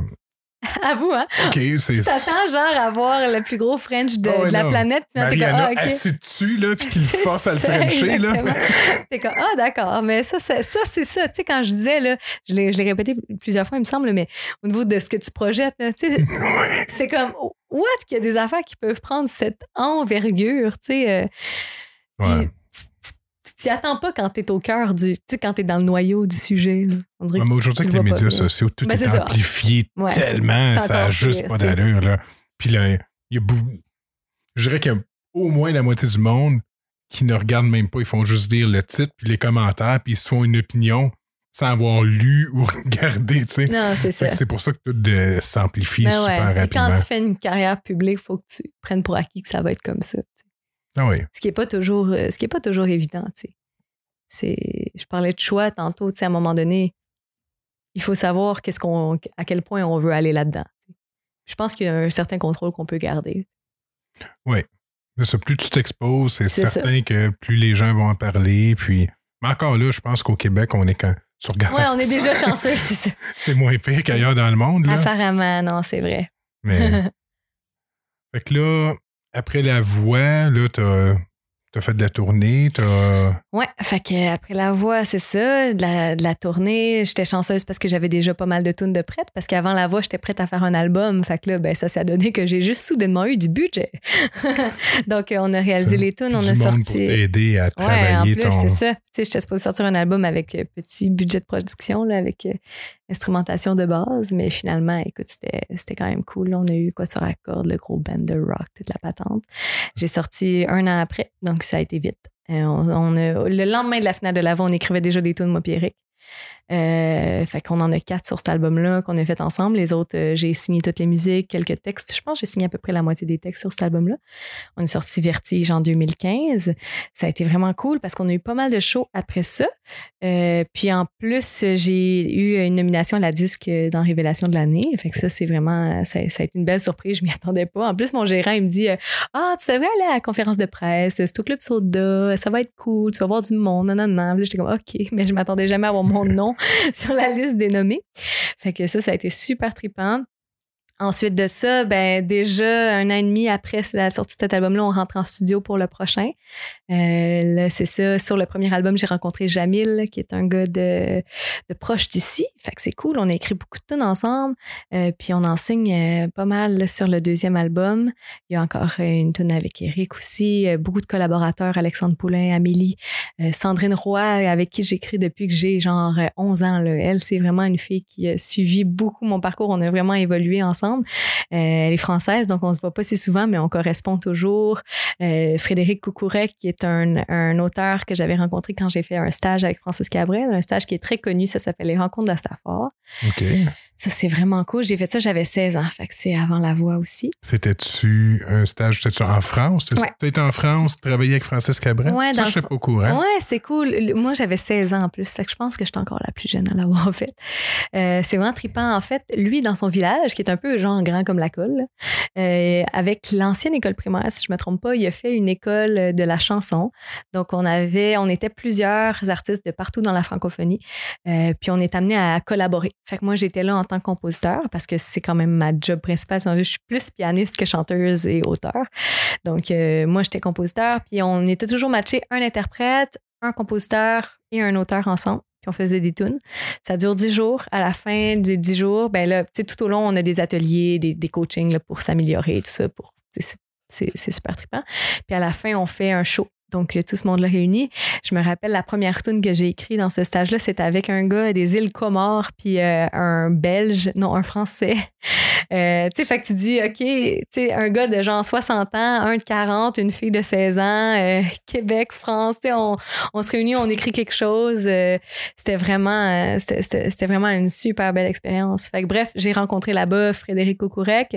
Speaker 2: À vous, hein?
Speaker 1: OK, c'est.
Speaker 2: Tu t'attends genre à voir le plus gros French de,
Speaker 1: Ah
Speaker 2: de la
Speaker 1: non.
Speaker 2: planète. Puis là, t'es comme,
Speaker 1: Mariana
Speaker 2: ah, ok.
Speaker 1: assis dessus, là, puis qu'il force à le frencher, là?
Speaker 2: T'es comme, ah, d'accord. Mais ça, c'est ça, c'est ça. Tu sais, quand je disais, là, je l'ai, répété plusieurs fois, il me semble, mais au niveau de ce que tu projettes, là, tu sais, c'est comme, what, qu'il y a des affaires qui peuvent prendre cette envergure, tu sais. euh,
Speaker 1: Ouais.
Speaker 2: Tu- t'y attends pas quand t'es au cœur du, tu sais, quand t'es dans le noyau du sujet, là. On dirait
Speaker 1: Ouais,
Speaker 2: que
Speaker 1: mais aujourd'hui, avec
Speaker 2: le
Speaker 1: les
Speaker 2: pas,
Speaker 1: médias sociaux, tout
Speaker 2: Ben,
Speaker 1: est, amplifié
Speaker 2: Ouais,
Speaker 1: tellement, ça a
Speaker 2: encore
Speaker 1: juste
Speaker 2: pire,
Speaker 1: pas d'allure, là. Puis là, il y a beaucoup. Je dirais qu'il y a au moins la moitié du monde qui ne regarde même pas. Ils font juste lire le titre, puis les commentaires, puis ils se font une opinion sans avoir lu ou regardé, tu sais.
Speaker 2: Non, c'est ça.
Speaker 1: C'est pour ça que tout s'amplifie
Speaker 2: Ben
Speaker 1: super
Speaker 2: ouais.
Speaker 1: Rapidement.
Speaker 2: quand tu fais une carrière publique, faut que tu prennes pour acquis que ça va être comme ça.
Speaker 1: Ah oui.
Speaker 2: Ce qui est pas toujours, euh, ce qui est pas toujours évident. tu sais. C'est, je parlais de choix tantôt. Tu sais, à un moment donné, il faut savoir qu'est-ce qu'on, à quel point on veut aller là-dedans. Je pense qu'il y a un certain contrôle qu'on peut garder.
Speaker 1: Ça, plus tu t'exposes, c'est certain que plus les gens vont en parler. Puis, mais encore là, je pense qu'au Québec, on est quand regardes
Speaker 2: Ouais, on est déjà chanceux, c'est ça.
Speaker 1: C'est moins pire qu'ailleurs dans le monde. Là.
Speaker 2: Apparemment, non, c'est vrai.
Speaker 1: Mais fait que là, après la voix, là, t'as as fait de la tournée, t'as.
Speaker 2: Ouais, fait que après la voix, c'est ça, de la, de la tournée, j'étais chanceuse parce que j'avais déjà pas mal de tunes de prête parce qu'avant la voix, j'étais prête à faire un album. Fait que là, ben ça s'est donné que j'ai juste soudainement eu du budget. Donc euh, on a réalisé
Speaker 1: Ça,
Speaker 2: les tunes, on a
Speaker 1: monde
Speaker 2: sorti
Speaker 1: pour t'aider à
Speaker 2: Ouais, en
Speaker 1: travailler
Speaker 2: plus,
Speaker 1: ton.
Speaker 2: c'est ça. Tu sais, j'étais supposée sortir un album avec euh, petit budget de production, là, avec euh, instrumentation de base, mais finalement, écoute, c'était c'était quand même cool. On a eu quoi sur accord, le gros band de rock, toute la patente. J'ai sorti un an après, donc ça a été vite. Euh, on, le lendemain de la finale de l'avant, on écrivait déjà des tunes, moi puis Eric. Euh, fait qu'on en a quatre sur cet album-là qu'on a fait ensemble. Les autres, euh, j'ai signé toutes les musiques, quelques textes. Je pense que j'ai signé à peu près la moitié des textes sur cet album-là. On est sorti Vertige en 2015. Ça a été vraiment cool parce qu'on a eu pas mal de shows après ça. Euh, puis en plus, j'ai eu une nomination à la disque dans Révélation de l'année. Fait que ça, c'est vraiment, ça, a été une belle surprise. Je m'y attendais pas. En plus, mon gérant, il me dit, ah, tu savais aller à la conférence de presse, c'est au Club Soda, ça va être cool, tu vas voir du monde, non, non, non. J'étais comme, OK, mais je m'attendais jamais à avoir mon nom sur la liste des nommés. Fait que ça, ça a été super trippant. Ensuite de ça, ben déjà un an et demi après la sortie de cet album-là, on rentre en studio pour le prochain. Euh, là, c'est ça. Sur le premier album, j'ai rencontré Jamil, qui est un gars de, de proche d'ici. Fait que c'est cool. On a écrit beaucoup de tunes ensemble. Euh, puis on enseigne euh, pas mal sur le deuxième album. Il y a encore une tune avec Eric aussi. beaucoup de collaborateurs, Alexandre Poulain, Amélie, Sandrine Roy, avec qui j'écris depuis que j'ai genre 11 ans. Là. Elle, c'est vraiment une fille qui a suivi beaucoup mon parcours. On a vraiment évolué ensemble. Euh, elle est française, donc on se voit pas si souvent, mais on correspond toujours. Euh, Frédéric Coucourec, qui est un, un auteur que j'avais rencontré quand j'ai fait un stage avec Francis Cabrel, un stage qui est très connu, ça s'appelle Les Rencontres d'Astafort.
Speaker 1: OK.
Speaker 2: Ça, c'est vraiment cool. J'ai fait ça, j'avais 16 ans. Fait que c'est avant la voix aussi.
Speaker 1: C'était-tu un stage, c'était-tu en France?
Speaker 2: Ouais.
Speaker 1: Tu étais en France, travaillé avec Francis Cabrel?
Speaker 2: Ouais,
Speaker 1: ça, je sais pas au courant.
Speaker 2: Ouais, c'est cool. Moi, j'avais 16 ans en plus. Fait que je pense que j'étais encore la plus jeune à l'avoir fait. Euh, c'est vraiment trippant. En fait, lui, dans son village, qui est un peu genre grand comme la colle, euh, avec l'ancienne école primaire, si je me trompe pas, il a fait une école de la chanson. Donc, on avait, on était plusieurs artistes de partout dans la francophonie. Euh, puis, on est amené à collaborer. Fait que moi, j'étais là en tant que compositeur parce que c'est quand même ma job principale. Je suis plus pianiste que chanteuse et auteur. Donc, euh, moi, j'étais compositeur, puis on était toujours matché un interprète, un compositeur et un auteur ensemble. Puis on faisait des tunes. Ça dure dix jours. À la fin du dix jours, ben là, tout au long, on a des ateliers, des, des coachings là, pour s'améliorer, tout ça. Pour, c'est super trippant. Puis à la fin, on fait un show donc, euh, tout ce monde-là réuni. Je me rappelle la première tune que j'ai écrite dans ce stage-là, c'était avec un gars des îles Comores, puis euh, un Belge, non, un Français. Euh, tu sais, fait que tu dis, OK, un gars de genre 60 ans, un de 40, une fille de 16 ans, Québec, France, tu sais, on, on, se réunit, on écrit quelque chose. c'était vraiment, c'était vraiment une super belle expérience. Bref, j'ai rencontré là-bas Frédéric Coucourec,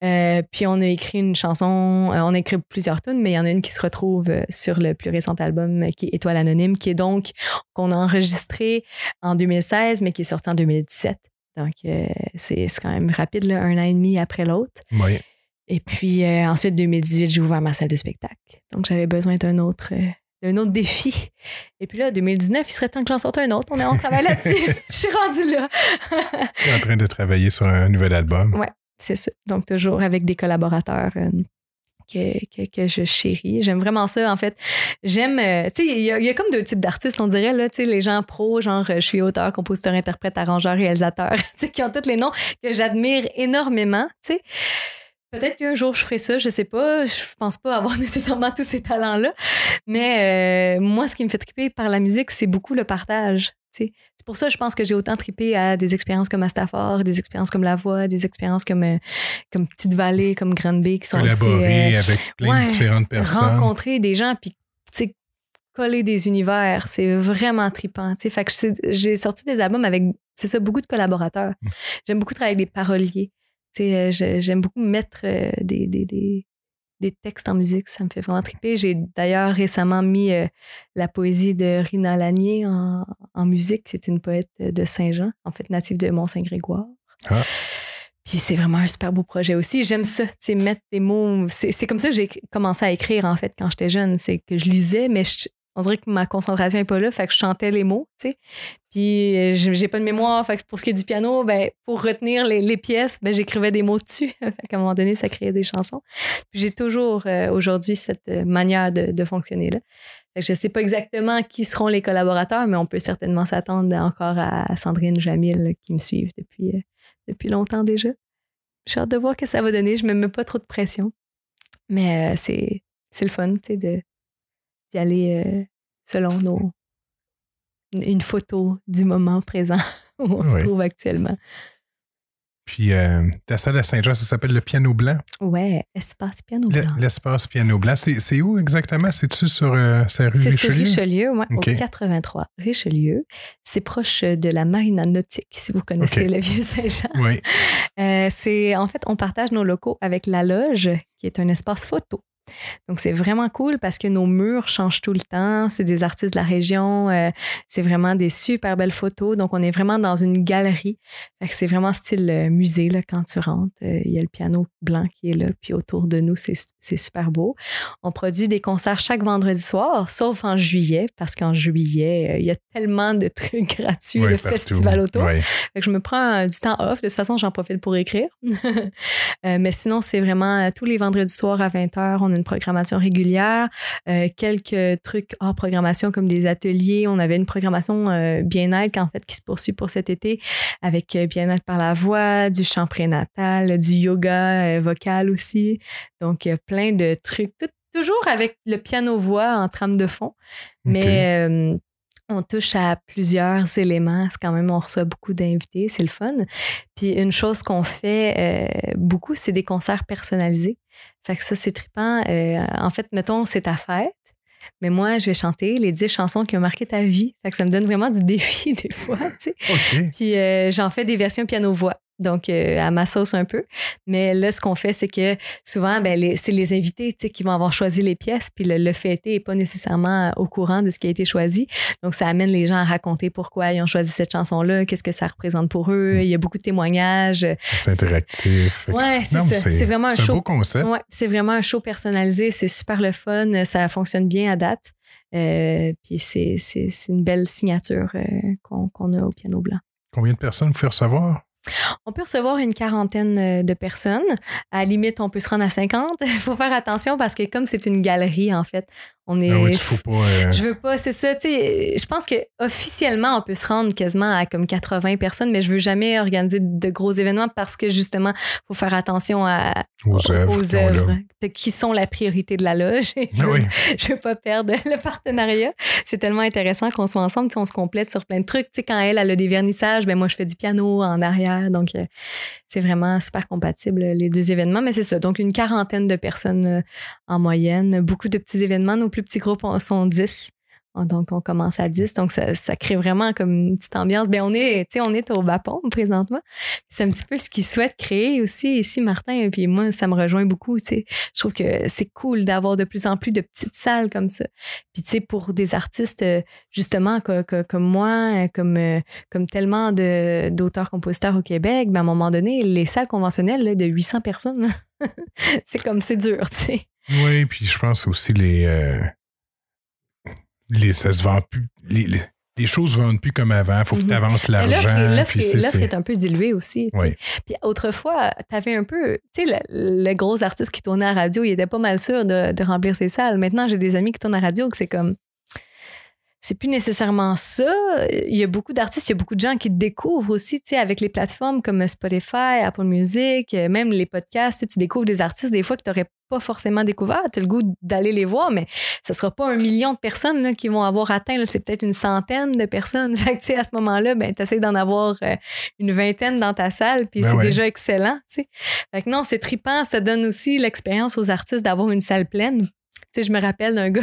Speaker 2: puis on a écrit une chanson, on a écrit plusieurs tunes, mais il y en a une qui se retrouve sur sur le plus récent album euh, qui est Étoile Anonyme, qui est donc qu'on a enregistré en 2016, mais qui est sorti en 2017. Donc, euh, c'est quand même rapide, là, un an et demi après l'autre.
Speaker 1: Oui.
Speaker 2: Et puis, euh, ensuite, 2018, j'ai ouvert ma salle de spectacle. Donc, j'avais besoin d'un autre, d'un autre défi. Et puis là, 2019, il serait temps que j'en sorte un autre. On, est, on travaille là-dessus. Je suis rendue là.
Speaker 1: tu es en train de travailler sur un nouvel album.
Speaker 2: Oui, c'est ça. Donc, toujours avec des collaborateurs que, que, je chéris. J'aime vraiment ça, en fait. J'aime, euh, tu sais, il y, a comme deux types d'artistes, on dirait, là, tu sais, les gens pros, genre, je suis auteur, compositeur, interprète, arrangeur, réalisateur, tu sais, qui ont tous les noms que j'admire énormément, tu sais. Peut-être qu'un jour je ferai ça, je sais pas. Je pense pas avoir nécessairement tous ces talents-là. Mais euh, moi, ce qui me fait triper par la musique, c'est beaucoup le partage. C'est pour ça, je pense que j'ai autant trippé à des expériences comme Astafort, des expériences comme La Voix, des expériences comme, euh, comme Petite Vallée, comme Grande Bay, qui sont
Speaker 1: Collaborer aussi, avec plein de différentes personnes.
Speaker 2: Rencontrer des gens, puis coller des univers, c'est vraiment trippant. Fait que j'ai sorti des albums avec, c'est ça, beaucoup de collaborateurs. Mm. J'aime beaucoup travailler avec des paroliers. Euh, j'aime beaucoup mettre euh, des, des, des, des, textes en musique, ça me fait vraiment triper. J'ai d'ailleurs récemment mis euh, la poésie de Rina Lanier en, en musique. C'est une poète de Saint-Jean, en fait native de Mont-Saint-Grégoire. Ah. Puis c'est vraiment un super beau projet aussi. J'aime ça, tu sais, mettre des mots. C'est comme ça que j'ai commencé à écrire, en fait, quand j'étais jeune. C'est que je lisais, mais je, on dirait que ma concentration n'est pas là, fait que je chantais les mots, tu sais. Puis euh, j'ai pas de mémoire, fait que pour ce qui est du piano, ben pour retenir les, pièces, ben j'écrivais des mots dessus. fait qu'à un moment donné, ça créait des chansons. Puis j'ai toujours euh, aujourd'hui cette euh, manière de, fonctionner là. Fait que je sais pas exactement qui seront les collaborateurs, mais on peut certainement s'attendre encore à Sandrine Jamil qui me suivent depuis depuis longtemps déjà. J'ai hâte de voir ce que ça va donner. Je me mets pas trop de pression, mais c'est c'est le fun, tu sais de aller euh, selon nos une photo du moment présent où on se trouve actuellement.
Speaker 1: Puis euh, ta salle à Saint-Jean, ça s'appelle le Piano Blanc.
Speaker 2: Ouais, Espace Piano Blanc.
Speaker 1: L'espace Piano Blanc. C'est où exactement? C'est-tu sur euh, sa rue
Speaker 2: C'est sur
Speaker 1: Richelieu?
Speaker 2: Richelieu, ouais,
Speaker 1: OK.
Speaker 2: au 83. Richelieu. C'est proche de la marina nautique, si vous connaissez le vieux Saint-Jean.
Speaker 1: Oui.
Speaker 2: Euh, c'est en fait, on partage nos locaux avec la loge, qui est un espace photo. Donc, c'est vraiment cool parce que nos murs changent tout le temps. C'est des artistes de la région. euh, c'est vraiment des super belles photos. Donc, on est vraiment dans une galerie. C'est vraiment style euh, musée là, quand tu rentres. Euh, Il y a le piano blanc qui est là. Puis autour de nous, c'est super beau. On produit des concerts chaque vendredi soir, sauf en juillet, parce qu'en juillet, il y a tellement de trucs gratuits,
Speaker 1: Oui,
Speaker 2: de
Speaker 1: partout.
Speaker 2: festivals autour.
Speaker 1: Oui.
Speaker 2: Fait que je me prends du temps off. De toute façon, j'en profite pour écrire. Mais sinon, c'est vraiment tous les vendredis soirs à 20h, on a une programmation régulière. Euh, quelques trucs hors programmation comme des ateliers. On avait une programmation euh, bien-être en fait qui se poursuit pour cet été avec euh, bien-être par la voix, du chant prénatal, du yoga euh, vocal aussi. Donc, plein de trucs. Tout- toujours avec le piano-voix en trame de fond. Mais on touche à plusieurs éléments. C'est quand même, on reçoit beaucoup d'invités, c'est le fun. Puis une chose qu'on fait euh, beaucoup, c'est des concerts personnalisés. Fait que ça, c'est trippant. Euh, en fait, mettons, c'est ta fête. Mais moi, je vais chanter les 10 chansons qui ont marqué ta vie. Fait que ça me donne vraiment du défi des fois, tu sais.
Speaker 1: OK.
Speaker 2: Puis euh, j'en fais des versions piano-voix. Donc, euh, à ma sauce un peu. Mais là, ce qu'on fait, c'est que souvent, ben, c'est les invités qui vont avoir choisi les pièces. Puis le, le fêté n'est pas nécessairement au courant de ce qui a été choisi. Donc, ça amène les gens à raconter pourquoi ils ont choisi cette chanson-là, qu'est-ce que ça représente pour eux. Il y a beaucoup de témoignages.
Speaker 1: C'est interactif.
Speaker 2: Ouais, c'est ça. C'est vraiment un
Speaker 1: C'est un
Speaker 2: show.
Speaker 1: beau concept.
Speaker 2: Ouais, c'est vraiment un show personnalisé. C'est super le fun. Ça fonctionne bien à date. Euh, puis c'est, c'est, c'est une belle signature euh, qu'on, a au piano blanc.
Speaker 1: Combien de personnes vous faites recevoir?
Speaker 2: On peut recevoir une quarantaine euh, de personnes. À la limite, on peut se rendre à 50. Il faut faire attention parce que comme c'est une galerie, en fait, on est...
Speaker 1: Ah oui, il faut pas. euh,
Speaker 2: Je veux pas, c'est ça, tu sais, je pense que officiellement on peut se rendre quasiment à comme 80 personnes, mais je veux jamais organiser de gros événements parce que justement, faut faire attention à,
Speaker 1: aux œuvres.
Speaker 2: aux œuvres qui sont la priorité de la loge. je,
Speaker 1: Ah
Speaker 2: veux,
Speaker 1: oui.
Speaker 2: je veux pas perdre le partenariat. C'est tellement intéressant qu'on soit ensemble, on se complète sur plein de trucs. Tu sais, quand elle, elle a des vernissages, ben moi, je fais du piano en arrière. Donc, euh, c'est vraiment super compatible, les deux événements. Mais c'est ça. Donc, une quarantaine de personnes euh, en moyenne. Beaucoup de petits événements. Nos plus petits groupes on- sont 10. Donc, on commence à 10. Donc, ça, crée vraiment comme une petite ambiance. Ben, on est, on est au Bapon présentement. C'est un petit peu ce qu'ils souhaitent créer aussi ici, Martin. Et puis moi, ça me rejoint beaucoup, tu sais. Je trouve que c'est cool d'avoir de plus en plus de petites salles comme ça. Puis, tu sais, pour des artistes, euh, justement, co- comme moi, euh, comme, euh, comme tellement d'auteurs-compositeurs au Québec, ben, à un moment donné, les salles conventionnelles de 800 personnes, c'est comme c'est dur, tu sais.
Speaker 1: Oui, puis je pense aussi les. euh, les ça se vend plus. Les, les, les choses se vendent plus comme avant. faut que
Speaker 2: Mhm.
Speaker 1: tu avances l'argent.
Speaker 2: l'offre est, est un peu diluée aussi.
Speaker 1: Oui.
Speaker 2: Puis autrefois, tu avais un peu, tu sais, le, le gros artiste qui tournait à radio, il était pas mal sûr de, de remplir ses salles. Maintenant, j'ai des amis qui tournent à radio que c'est comme. C'est plus nécessairement ça. Il y a beaucoup d'artistes, il y a beaucoup de gens qui découvrent aussi, tu sais, avec les plateformes comme Spotify, Apple Music, euh, même les podcasts, tu découvres des artistes des fois que tu n'aurais pas forcément découvert. Tu as le goût d'aller les voir, mais ce sera pas un million de personnes là, qui vont avoir atteint. C'est peut-être une centaine de personnes. Fait que, tu sais, à ce moment-là, ben, tu essaies d'en avoir euh, une vingtaine dans ta salle, puis
Speaker 1: Ben
Speaker 2: c'est
Speaker 1: ouais.
Speaker 2: déjà excellent. tu sais. Fait que non, c'est trippant. Ça donne aussi l'expérience aux artistes d'avoir une salle pleine. Sais, je me rappelle d'un gars,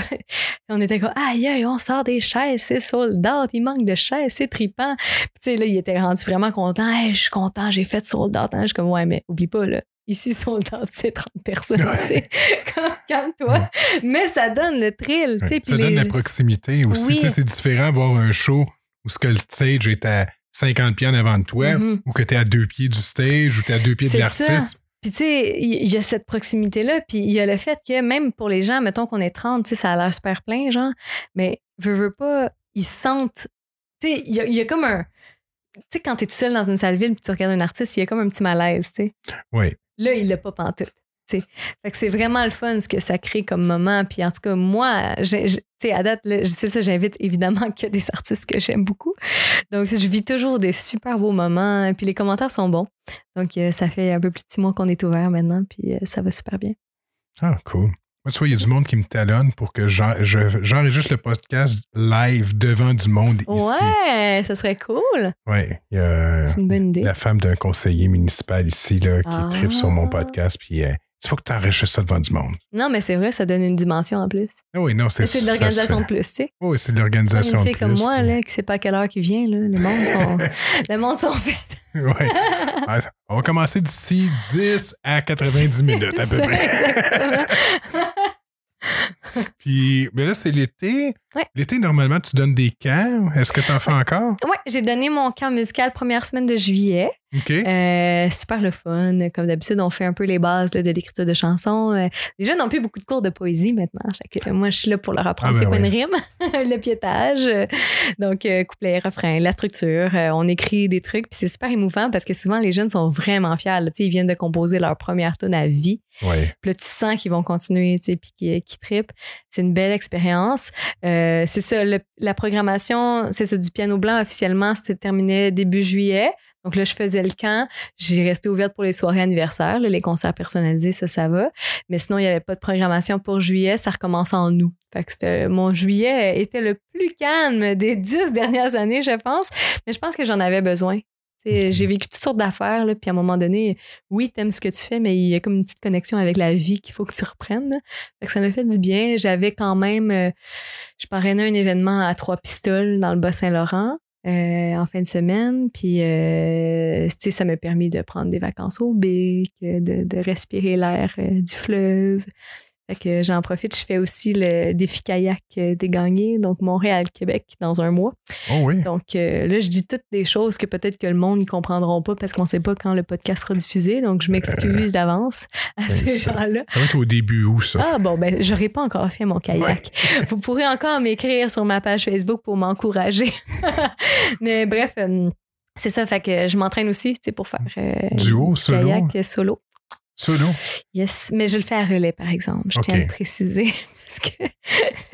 Speaker 2: on était comme, aïe, aïe, on sort des chaises, c'est sold out, il manque de chaises, c'est trippant. Puis, tu sais, là, il était rendu vraiment content, hey, je suis content, j'ai fait sold out. Hein. Je suis comme, ouais, mais oublie pas, là, ici, sold out, c'est 30 personnes,
Speaker 1: Ouais.
Speaker 2: tu sais. Comme- Calme-toi. Mais ça donne le thrill.
Speaker 1: Ouais. Ça donne la proximité aussi.
Speaker 2: Oui.
Speaker 1: C'est différent voir un show où ce que le stage est à 50 pieds en avant de toi
Speaker 2: Mhm.
Speaker 1: ou que tu es à deux pieds du stage ou tu es à deux pieds de l'artiste.
Speaker 2: Puis, tu sais, il y a cette proximité-là. Puis, il y a le fait que même pour les gens, mettons qu'on est 30, tu sais, ça a l'air super plein, genre, mais veux, veux pas, ils sentent. Tu sais, il y a, y a comme un. Tu sais, quand t'es tout seul dans une salle vide puis tu regardes un artiste, il y a comme un petit malaise, tu sais.
Speaker 1: Oui.
Speaker 2: Là, il l'a pas pantoute. C'est vraiment le fun ce que ça crée comme moment. Puis en tout cas, moi, tu sais, à date, c'est ça, j'invite évidemment que des artistes que j'aime beaucoup. Donc, je vis toujours des super beaux moments. Puis les commentaires sont bons. Donc, euh, ça fait un peu plus de six mois qu'on est ouvert maintenant. Puis euh, ça va super bien.
Speaker 1: Ah, cool. Moi, tu vois, il y a du monde qui me talonne pour que j'en- je- j'enregistre le podcast live devant du monde ici.
Speaker 2: Ouais, ça serait cool.
Speaker 1: Ouais. Il y a
Speaker 2: une bonne idée.
Speaker 1: la femme d'un conseiller municipal ici là, qui
Speaker 2: Ah.
Speaker 1: tripe sur mon podcast. Puis euh, il faut que tu enregistres ça devant du monde.
Speaker 2: Non, mais c'est vrai, ça donne une dimension en plus.
Speaker 1: Ah oui, non, c'est
Speaker 2: C'est de l'organisation de
Speaker 1: fait.
Speaker 2: plus, tu sais.
Speaker 1: Oui, c'est de
Speaker 2: Une
Speaker 1: l'organisation.
Speaker 2: fille
Speaker 1: de
Speaker 2: comme
Speaker 1: plus,
Speaker 2: moi,
Speaker 1: puis-
Speaker 2: là, qui sait pas à quelle heure qui vient, là, le monde sont, le monde sont faits.
Speaker 1: Ouais. Ah, On va commencer d'ici 10 à 90 minutes à peu près.
Speaker 2: exactement.
Speaker 1: Puis, mais là, c'est l'été.
Speaker 2: Ouais.
Speaker 1: L'été, normalement, tu donnes des camps. Est-ce que tu en fais encore?
Speaker 2: Ouais, j'ai donné mon camp musical première semaine de juillet.
Speaker 1: OK.
Speaker 2: Euh, super le fun. Comme d'habitude, on fait un peu les bases là, de l'écriture de chansons. Euh, les jeunes n'ont plus beaucoup de cours de poésie maintenant. Que, euh, moi, je suis là pour leur apprendre
Speaker 1: Ah,
Speaker 2: c'est
Speaker 1: ben
Speaker 2: quoi
Speaker 1: oui.
Speaker 2: une rime, le piétage. Euh, Donc, couplet, refrain, la structure. On écrit des trucs. Puis c'est super émouvant parce que souvent, les jeunes sont vraiment fiers. là. Ils viennent de composer leur première tune à vie. Puis là, tu sens qu'ils vont continuer, puis qu'ils qu'ils trippent. C'est une belle expérience. Euh, c'est ça, la programmation, c'est ça, du piano blanc officiellement, c'était terminé début juillet. Donc là, je faisais le camp. J'ai resté ouverte pour les soirées anniversaires, les concerts personnalisés, ça, ça va. Mais sinon, il n'y avait pas de programmation pour juillet. Ça recommence en août. Fait que mon juillet était le plus calme des dix dernières années, je pense. Mais je pense que j'en avais besoin. J'ai vécu toutes sortes d'affaires, puis à un moment donné, oui, t'aimes ce que tu fais, mais il y a comme une petite connexion avec la vie qu'il faut que tu reprennes. Fait que ça m'a fait du bien. J'avais quand même, euh, je parrainais un événement à trois pistoles dans le Bas-Saint-Laurent. euh, en fin de semaine, puis euh, ça m'a permis de prendre des vacances au bic, de, de respirer l'air euh, du fleuve. Fait que j'en profite, je fais aussi le défi kayak euh, des gagnés, donc Montréal-Québec dans un mois.
Speaker 1: Oh oui.
Speaker 2: Donc euh, là, je dis toutes des choses que peut-être que le monde ne comprendront pas parce qu'on ne sait pas quand le podcast sera diffusé. Donc je m'excuse d'avance à
Speaker 1: oui,
Speaker 2: ces gens-là.
Speaker 1: Ça va être au début où, ça?
Speaker 2: Ah bon, ben j'aurais pas encore fait mon kayak. Vous pourrez encore m'écrire sur ma page Facebook pour m'encourager. Mais bref, euh, c'est ça, fait que je m'entraîne aussi, tu sais, pour faire euh,
Speaker 1: Duo, solo?
Speaker 2: kayak euh, solo.
Speaker 1: Solo?
Speaker 2: Yes, mais je le fais à relais, par exemple. Je tiens à le préciser parce que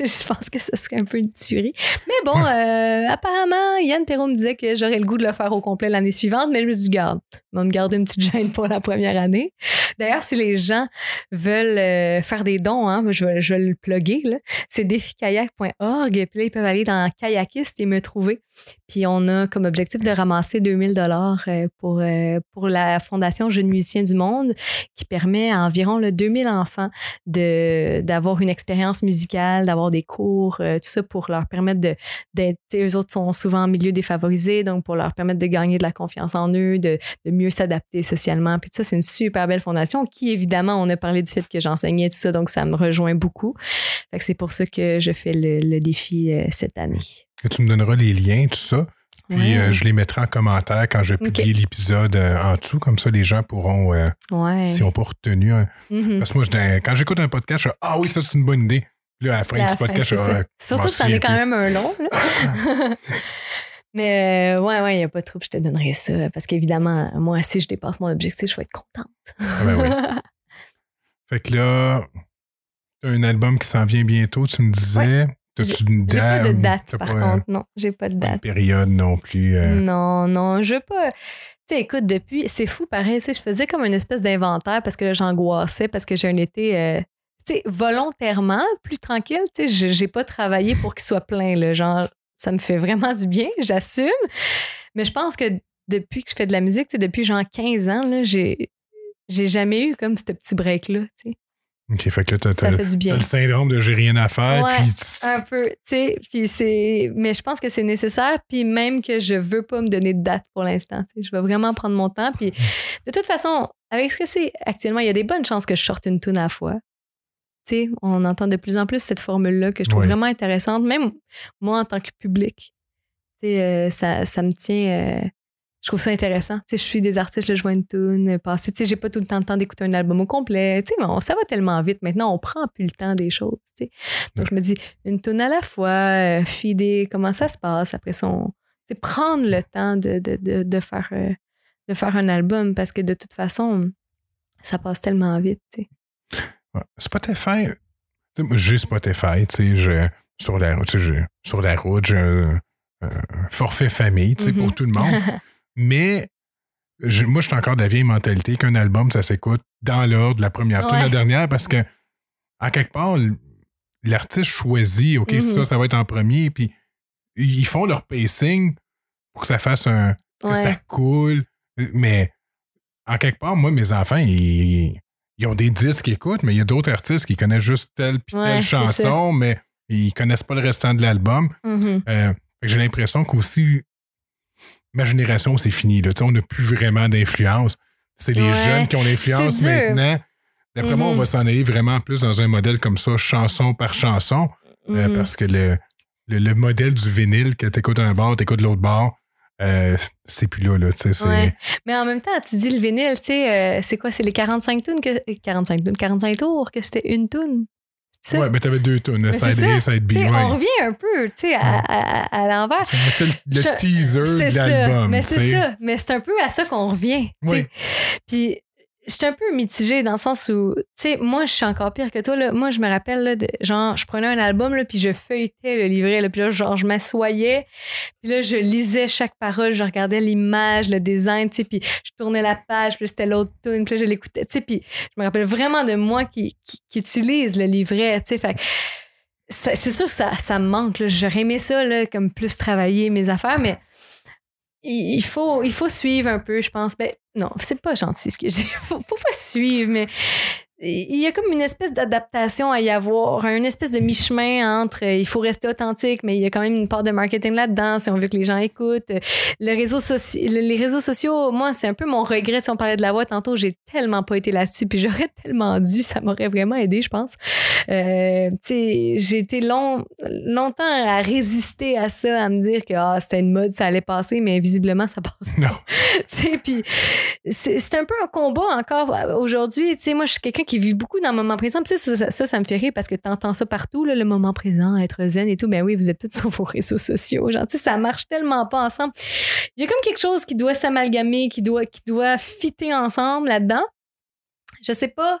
Speaker 2: je pense que ce serait un peu une tuerie. Mais bon, euh, apparemment, Yann Perrault me disait que j'aurais le goût de le faire au complet l'année suivante, mais je me suis dit, garde, on va me garder une petite gêne pour la première année. D'ailleurs, si les gens veulent euh, faire des dons, hein, je, vais, le plugger, là, c'est défikayak.org. Puis là, ils peuvent aller dans Kayakiste et me trouver. Puis on a comme objectif de ramasser 2000 dollars pour, euh, pour la Fondation Jeunes Musiciens du Monde qui permet à environ là, 2000 enfants de, d'avoir une expérience musicale, d'avoir des cours, euh, tout ça pour leur permettre de, d'être. Eux autres sont souvent en milieu défavorisé, donc pour leur permettre de gagner de la confiance en eux, de, de mieux s'adapter socialement. Puis tout ça, c'est une super belle fondation qui, évidemment, on a parlé du fait que j'enseignais tout ça, donc ça me rejoint beaucoup. C'est pour ça que je fais le, le défi euh, cette année.
Speaker 1: Et tu me donneras les liens, tout ça. Puis
Speaker 2: Ouais.
Speaker 1: euh, je les mettrai en commentaire quand je vais
Speaker 2: Ok.
Speaker 1: publier l'épisode euh, en dessous. Comme ça, les gens pourront, euh,
Speaker 2: Ouais.
Speaker 1: s'ils n'ont pas retenu.
Speaker 2: Mhm.
Speaker 1: Parce que moi, je- quand j'écoute un podcast, je Ah oui, ça, c'est une bonne idée. Puis là, à la fin
Speaker 2: La
Speaker 1: du
Speaker 2: fin,
Speaker 1: podcast, je
Speaker 2: ça.
Speaker 1: Ah,
Speaker 2: Surtout c'en
Speaker 1: souviens
Speaker 2: est quand même un long. là. Mais euh, ouais, ouais, il n'y a pas de trouble, je te donnerai ça. Parce qu'évidemment, moi, si je dépasse mon objectif, je vais être contente.
Speaker 1: Ah ben oui. Fait que là, t'as un album qui s'en vient bientôt, tu me disais. T'as-tu une
Speaker 2: J'ai pas
Speaker 1: date?
Speaker 2: de date,
Speaker 1: T'as
Speaker 2: par
Speaker 1: pas, euh,
Speaker 2: contre. Non, j'ai pas de
Speaker 1: pas une
Speaker 2: date.
Speaker 1: période non plus. euh,
Speaker 2: Non, non, je veux pas. Tu sais, écoute, depuis, c'est fou pareil, je faisais comme une espèce d'inventaire parce que là, j'angoissais parce que j'ai un été, euh, tu sais, volontairement plus tranquille, tu sais, j'ai pas travaillé pour qu'il soit plein, là, genre, ça me fait vraiment du bien, j'assume, mais je pense que depuis que je fais de la musique, depuis genre 15 ans, j'ai j'ai jamais eu comme ce petit break-là.
Speaker 1: OK, fait que là, t'as,
Speaker 2: Ça
Speaker 1: t'as-
Speaker 2: fait du
Speaker 1: t'as
Speaker 2: bien.
Speaker 1: le syndrome de j'ai rien à faire.
Speaker 2: Ouais,
Speaker 1: puis tu-
Speaker 2: Un peu, tu sais, puis c'est... Mais je pense que c'est nécessaire, puis même que je veux pas me donner de date pour l'instant. Je vais vraiment prendre mon temps, puis de toute façon, avec ce que c'est actuellement, il y a des bonnes chances que je sorte une tune à la fois. On entend de plus en plus cette formule-là que je trouve
Speaker 1: Oui.
Speaker 2: vraiment intéressante, même moi en tant que public. Tu sais, euh, ça, ça me tient... euh, je trouve ça intéressant. Sais, je suis des artistes, là, je vois une tune passer. Tu sais, j'ai pas tout le temps le temps d'écouter un album au complet. Tu sais, bon, ça va tellement vite. Maintenant, on prend plus le temps des choses. Tu sais. Donc, je me dis, une tune à la fois, euh, fider, comment ça se passe? Après ça, on- prendre le temps de, de, de, de faire, euh, de faire un album parce que de toute façon, ça passe tellement vite.
Speaker 1: Ouais. Spotify, j'ai Spotify, tu sais, je- sur la, sur la route, j'ai un, un forfait famille, tu sais, pour
Speaker 2: Mhm.
Speaker 1: tout le monde. Mais je- moi, je suis encore de la vieille mentalité qu'un album, ça s'écoute dans l'ordre, la première
Speaker 2: Ouais.
Speaker 1: la dernière, parce que en quelque part, l'artiste choisit, OK, ça, ça va être en premier, puis ils font leur pacing pour que ça fasse un. que
Speaker 2: Ouais.
Speaker 1: ça coule. Mais en quelque part, moi, mes enfants, ils, ils ont des disques qu'ils écoutent, mais il y a d'autres artistes qui connaissent juste telle puis telle chanson, mais ils connaissent pas le restant de l'album.
Speaker 2: Mhm.
Speaker 1: Euh, j'ai l'impression qu'aussi, ma génération, c'est fini. Là. On n'a plus vraiment d'influence. C'est les
Speaker 2: Ouais.
Speaker 1: jeunes qui ont l'influence maintenant. D'après moi, on va s'en aller vraiment plus dans un modèle comme ça, chanson par chanson, euh,
Speaker 2: Mhm.
Speaker 1: parce que le, le, le modèle du vinyle, que tu écoutes un bar, tu écoutes l'autre bar, euh, c'est plus là. là tu sais,
Speaker 2: Ouais. Mais en même temps, tu dis le vinyle, tu sais, euh, c'est quoi? C'est les 45 tunes que. 45 tunes, 45 tours que c'était une tune. C'est ça?
Speaker 1: Ouais, mais t'avais deux tunes,
Speaker 2: Mais
Speaker 1: side A,
Speaker 2: ça.
Speaker 1: side B. Ouais.
Speaker 2: On revient un peu, tu sais, à, à- à l'envers.
Speaker 1: C'était le, le teaser de l'album.
Speaker 2: Mais c'est ça. Mais c'est un peu à ça qu'on revient.
Speaker 1: Oui.
Speaker 2: Puis, je suis un peu mitigée dans le sens où, tu sais, moi, je suis encore pire que toi. Là. Moi, je me rappelle, là, de, genre, je prenais un album, là, puis je feuilletais le livret. Là, puis là, genre, je m'assoyais. Puis là, je lisais chaque parole. Je regardais l'image, le design, tu sais. Puis je tournais la page, puis c'était l'autre tune. Puis là, je l'écoutais, tu sais. Puis je me rappelle vraiment de moi qui, qui, qui utilise le livret, tu sais. Fait c'est sûr que ça, ça me manque. J'aurais aimé ça, là, comme plus travailler mes affaires, mais il faut, suivre un peu, je pense. Ben, non, c'est pas gentil ce que dis. Faut, faut pas suivre, mais il y a comme une espèce d'adaptation à y avoir, une espèce de mi-chemin entre euh, il faut rester authentique, mais il y a quand même une part de marketing là-dedans si on veut que les gens écoutent. Les réseaux sociaux, moi, c'est un peu mon regret. Si on parlait de la voix tantôt, j'ai tellement pas été là-dessus, puis j'aurais tellement dû, ça m'aurait vraiment aidé, je pense. Euh, tu j'ai été long, longtemps à résister à ça, à me dire que ah, c'était une mode, ça allait passer, mais visiblement, ça passe pas.
Speaker 1: Non.
Speaker 2: Tu puis c'est un peu un combat encore euh, aujourd'hui. Tu moi, je suis quelqu'un qui vit beaucoup dans le moment présent. Ça, ça, ça, ça me fait rire parce que t'entends ça partout, là, le moment présent, être zen et tout. Ben oui, vous êtes tous sur vos réseaux sociaux. Genre, tu ça marche tellement pas ensemble. Il y a comme quelque chose qui doit s'amalgamer, qui doit, qui doit fitter ensemble là-dedans. Je sais pas.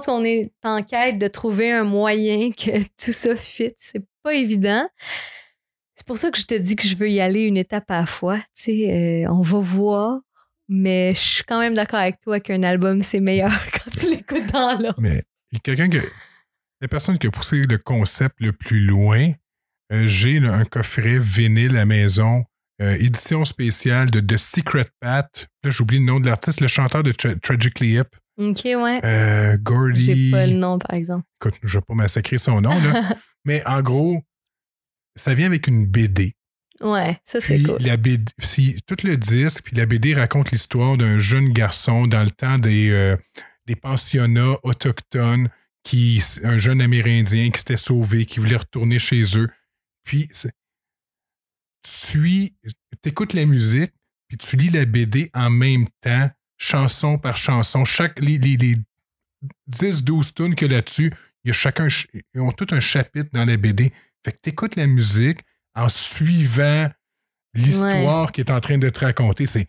Speaker 2: Qu'on est en quête de trouver un moyen que tout ça fit. C'est pas évident. C'est pour ça que je te dis que je veux y aller une étape à la fois. Tu sais, euh, on va voir. Mais je suis quand même d'accord avec toi qu'un album, c'est meilleur quand tu l'écoutes dans l'ordre.
Speaker 1: Mais quelqu'un que. La personne qui a poussé le concept le plus loin, euh, j'ai un coffret vinyle à maison, euh, édition spéciale de The Secret Path. Là, j'oublie le nom de l'artiste, le chanteur de Tra- Tragically Hip,
Speaker 2: OK, ouais.
Speaker 1: euh, Gordy.
Speaker 2: J'ai pas le nom, par exemple.
Speaker 1: Écoute, je vais pas massacrer son nom, là. mais en gros, ça vient avec une BD.
Speaker 2: Ouais, ça, c'est cool.
Speaker 1: la BD, si, tout le disque, puis la BD raconte l'histoire d'un jeune garçon dans le temps des, euh, des pensionnats autochtones, qui, un jeune Amérindien qui s'était sauvé, qui voulait retourner chez eux. Puis tu écoutes la musique, puis tu lis la BD en même temps, chanson par chanson. Chaque, les, les, les 10-12 tunes qu'il y a là-dessus, il y a chacun, ils ont tout un chapitre dans la BD. Fait que tu écoutes la musique en suivant l'histoire qui est en train de te raconter. C'est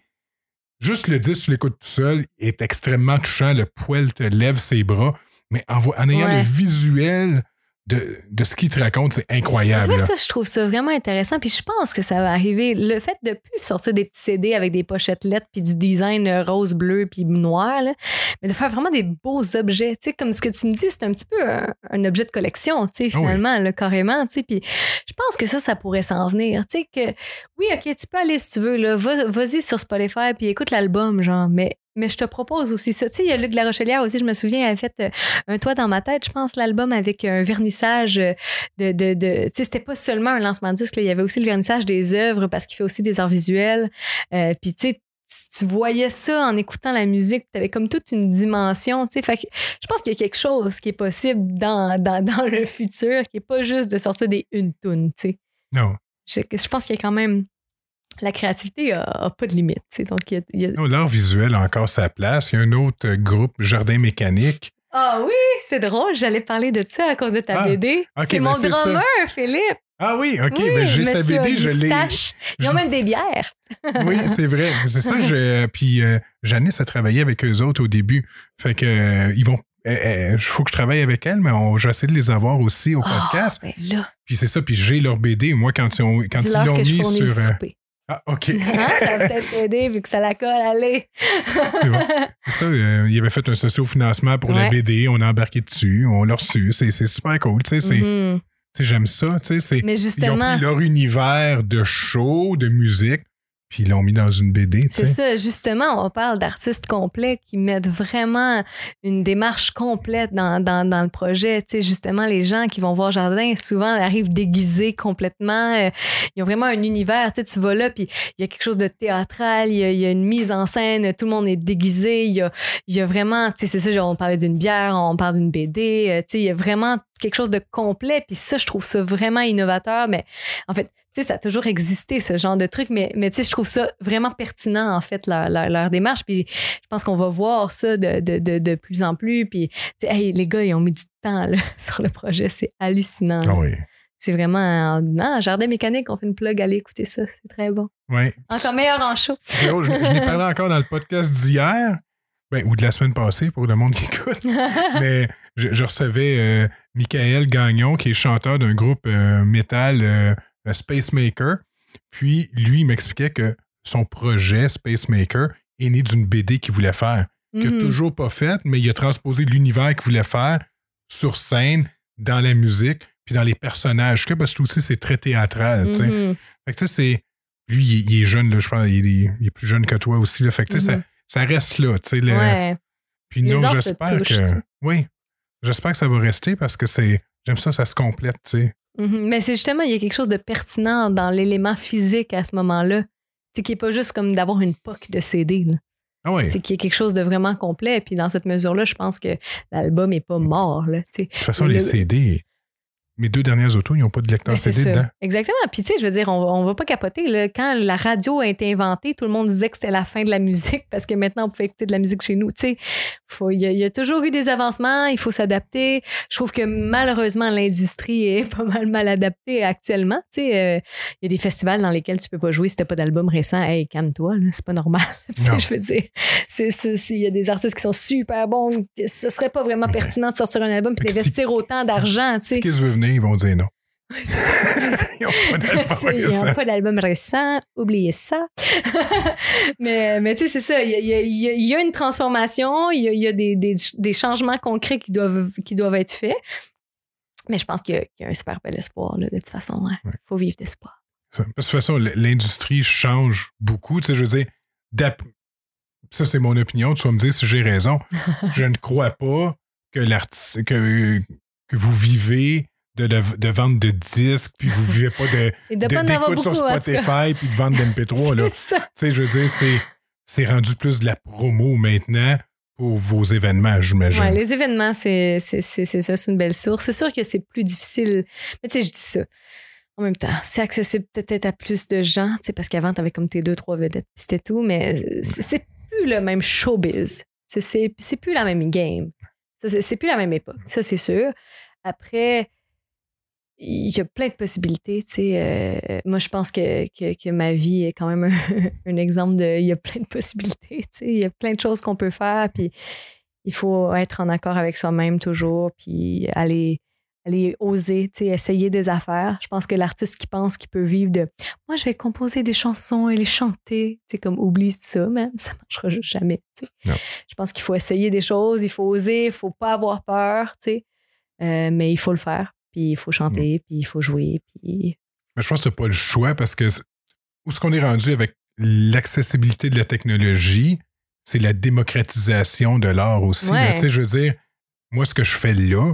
Speaker 1: juste le disque, tu l'écoutes tout seul, est extrêmement touchant. Le poil te lève ses bras, mais en, ayant
Speaker 2: Ouais.
Speaker 1: le visuel de, de ce qu'il te raconte, c'est
Speaker 2: Tu
Speaker 1: incroyable.
Speaker 2: vois,
Speaker 1: là.
Speaker 2: ça, je trouve ça vraiment intéressant. Puis je pense que ça va arriver. Le fait de plus sortir des petits CD avec des pochettes lettres puis du design euh, rose, bleu puis noir, là, mais de faire vraiment des beaux objets. Tu sais, comme ce que tu me dis, c'est un petit peu un, un objet de collection, tu sais,
Speaker 1: Ah oui.
Speaker 2: finalement, là, carrément. Tu sais, puis je pense que ça, ça pourrait s'en venir. Tu sais, que oui, OK, tu peux aller si tu veux, là, va- vas-y sur Spotify puis écoute l'album, genre, mais. Mais je te propose aussi ça. Tu sais, il y a Luc de la Rochelière aussi, je me souviens, elle avait fait euh, un toit dans ma tête, je pense, l'album avec un vernissage euh, de, de, de tu sais, c'était pas seulement un lancement de disque, là, il y avait aussi le vernissage des œuvres parce qu'il fait aussi des arts visuels. Euh, Puis tu sais, tu- voyais ça en écoutant la musique, tu avais comme toute une dimension, tu sais. Fait que je pense qu'il y a quelque chose qui est possible dans, dans, dans le futur, qui est pas juste de sortir des une tune, tu sais.
Speaker 1: Non.
Speaker 2: Je, je pense qu'il y a quand même la créativité a, a pas de limite. Donc y a- il y a,
Speaker 1: Non, L'art visuel a encore sa place. Il y a un autre euh, groupe, Jardin Mécanique.
Speaker 2: Ah oui, c'est drôle, j'allais parler de ça à cause de ta
Speaker 1: Ah,
Speaker 2: BD. c'est
Speaker 1: ben
Speaker 2: mon drummer, Philippe.
Speaker 1: Ah oui, OK,
Speaker 2: oui,
Speaker 1: ben j'ai sa BD, je l'ai.
Speaker 2: Ils ont même des bières.
Speaker 1: Oui, c'est vrai. C'est ça. Je, puis euh, Janice a travaillé avec eux autres au début. Fait que euh, ils vont. Il faut que je travaille avec elle, mais on, je vais essayer de les avoir aussi au podcast.
Speaker 2: Ah, ben là,
Speaker 1: Puis c'est ça. Puis j'ai leur BD. Moi, quand ils, ont, quand ils l'ont mis sur. euh. Ah, OK.
Speaker 2: Hein? Ça va peut-être t'aider vu que ça la colle, allez.
Speaker 1: C'est bon. Ça, euh, il avait fait un socio-financement pour la
Speaker 2: Ouais.
Speaker 1: BD, on a embarqué dessus, on l'a reçu. C'est super cool. Tu sais, c'est- tu sais, j'aime ça. Tu sais, c'est-
Speaker 2: Mais
Speaker 1: ils ont
Speaker 2: justement,
Speaker 1: pris leur univers de show, de musique, puis ils l'ont mis dans une BD. Tu
Speaker 2: c'est ça, justement, on parle d'artistes complets qui mettent vraiment une démarche complète dans, dans, dans le projet. Tu sais, justement, les gens qui vont voir Jardin, souvent, arrivent déguisés complètement. Euh, Ils ont vraiment un univers. Tu sais, tu vas là, puis il y a quelque chose de théâtral, il y a, il y a une mise en scène, tout le monde est déguisé. Il y a, y a vraiment, tu sais, c'est ça, genre, on parlait d'une bière, on parle d'une BD. euh, Tu sais, il y a vraiment quelque chose de complet. Puis ça, je trouve ça vraiment innovateur. Mais en fait, tu sais, ça a toujours existé, ce genre de truc, mais, mais tu sais, je trouve ça vraiment pertinent, en fait, leur, leur, leur démarche. Puis je pense qu'on va voir ça de, de, de, de plus en plus. Puis, tu sais, hey, les gars, ils ont mis du temps là, sur le projet. C'est hallucinant.
Speaker 1: Ah oui.
Speaker 2: C'est vraiment. Non, Jardin mécanique, on fait une plug, allez écouter ça. C'est très bon.
Speaker 1: Ouais.
Speaker 2: Encore meilleur en show.
Speaker 1: Drôle, je, je l'ai parlé encore dans le podcast d'hier, ben, ou de la semaine passée pour le monde qui écoute. mais je, je recevais euh, Michael Gagnon, qui est chanteur d'un groupe euh, métal euh, Space Maker. Puis lui, il m'expliquait que son projet Space Maker est né d'une BD qu'il voulait faire, qu'il n'a
Speaker 2: Mhm.
Speaker 1: toujours pas faite, mais il a transposé l'univers qu'il voulait faire sur scène, dans la musique, puis dans les personnages. Que parce que aussi, c'est très théâtral.
Speaker 2: Mhm.
Speaker 1: Fait que tu sais, c'est. Lui, il, est- il est jeune, là, je pense, il est, il est plus jeune que toi aussi. Là, fait que tu sais,
Speaker 2: Mhm.
Speaker 1: ça, ça reste là. tu sais, le-
Speaker 2: Ouais.
Speaker 1: Puis
Speaker 2: Les
Speaker 1: non, j'espère que. Oui. J'espère que ça va rester parce que c'est. J'aime ça, ça se complète, tu sais.
Speaker 2: Mhm. Mais c'est justement, il y a quelque chose de pertinent dans l'élément physique à ce moment-là. C'est qui n'est pas juste comme d'avoir une poque de CD. là.
Speaker 1: Ah oui.
Speaker 2: C'est qu'il y a quelque chose de vraiment complet. Puis dans cette mesure-là, je pense que l'album est pas mort. Là.
Speaker 1: De toute façon,
Speaker 2: le-
Speaker 1: les CD. Mes deux dernières autos, ils n'ont pas de lecteur
Speaker 2: Ben,
Speaker 1: CD
Speaker 2: ça.
Speaker 1: dedans.
Speaker 2: Exactement. Puis, tu sais, je veux dire, on, on va pas capoter. Là. Quand la radio a été inventée, tout le monde disait que c'était la fin de la musique parce que maintenant, on pouvait écouter de la musique chez nous. Tu sais, il y, a- il y a toujours eu des avancements, il faut s'adapter. Je trouve que malheureusement, l'industrie est pas mal mal adaptée actuellement. Tu sais, euh, il y a des festivals dans lesquels tu peux pas jouer si t'as pas d'album récent. Hey, calme-toi, c'est pas normal. tu je veux dire, il y a des artistes qui sont super bons. Ce serait pas vraiment pertinent de sortir un album et
Speaker 1: si-
Speaker 2: d'investir autant d'argent. Tu sais.
Speaker 1: Ils vont dire non. ils n'ont pas d'album récent.
Speaker 2: oubliez ça. mais mais tu sais, c'est ça. Il y a, y y une transformation, il y a, il y a des, des, des changements concrets qui doivent, qui doivent être faits. Mais je pense qu'il y, a- qu'il y a un super bel espoir, là, de toute façon. Il
Speaker 1: Ouais.
Speaker 2: faut vivre d'espoir.
Speaker 1: De toute façon, l'industrie change beaucoup. Tu sais, je veux dire, ça, c'est mon opinion. Tu vas me dire si j'ai raison. je ne crois pas que, que, que vous vivez de, de, de vente de disques, puis vous vivez pas de, d'écoute sur. Spotify, puis de vente d'MP3. là. Tu sais, je veux dire, c'est, c'est rendu plus de la promo maintenant pour vos événements, j'imagine.
Speaker 2: Ouais, les événements, c'est c'est- c'est- c'est ça, c'est une belle source. C'est sûr que c'est plus difficile. Mais tu sais, je dis ça. En même temps, c'est accessible peut-être à plus de gens, tu sais, parce qu'avant, t'avais comme tes deux, trois vedettes, c'était tout, mais c'est c'est plus le même showbiz. C'est- C'est c'est plus la même game. Ça, C'est c'est plus la même époque, ça, c'est sûr. Après, il y a plein de possibilités, tu sais. euh, moi, je pense que, que, que ma vie est quand même un, un exemple de... Il y a plein de possibilités, tu sais. Il y a plein de choses qu'on peut faire, puis il faut être en accord avec soi-même toujours, puis aller, aller oser, tu sais, essayer des affaires. Je pense que l'artiste qui pense qu'il peut vivre de moi, je vais composer des chansons et les chanter, tu sais, comme oublie ça, même, ça marchera juste jamais, tu sais. Je pense qu'il faut essayer des choses, il faut oser, il faut pas avoir peur, tu sais, Euh, mais il faut le faire, puis il faut chanter, puis il faut jouer, puis
Speaker 1: Mais je pense que tu pas le choix parce que où est-ce qu'on est rendu avec l'accessibilité de la technologie, c'est la démocratisation de l'art aussi.
Speaker 2: Ouais.
Speaker 1: Tu sais, je veux dire, moi, ce que je fais là,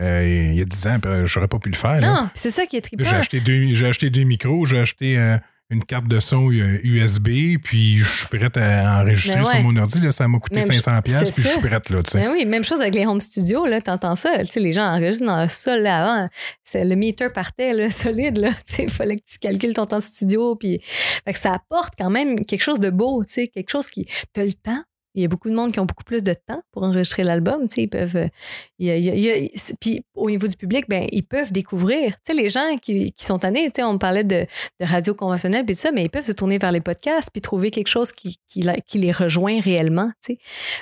Speaker 1: euh, il y a 10 ans, euh, j'aurais pas pu le faire.
Speaker 2: non, c'est ça qui est
Speaker 1: Là, J'ai
Speaker 2: trippant.
Speaker 1: acheté, deux, acheté deux micros, j'ai acheté euh, une carte de son USB, puis je suis prête à enregistrer
Speaker 2: Ben
Speaker 1: sur mon ordi. Là, ça m'a coûté
Speaker 2: Même
Speaker 1: 500$, piastres,
Speaker 2: c'est
Speaker 1: puis je suis prête là.
Speaker 2: Ben oui, même chose avec les home studios, là, t'entends ça. Les gens enregistrent dans le sol là avant. C'est, le meter partait là, solide, là. Il fallait que tu calcules ton temps de studio. Puis, fait que ça apporte quand même quelque chose de beau, quelque chose qui. T'as le temps. Il y a beaucoup de monde qui ont beaucoup plus de temps pour enregistrer l'album. Ils peuvent. euh, il y a- il y a- il y a- c'est- puis au niveau du public, ben, ils peuvent découvrir. Les gens qui, qui sont tannés, on parlait de, de radio conventionnelle puis ça, mais ils peuvent se tourner vers les podcasts puis trouver quelque chose qui, qui, la- qui les rejoint réellement,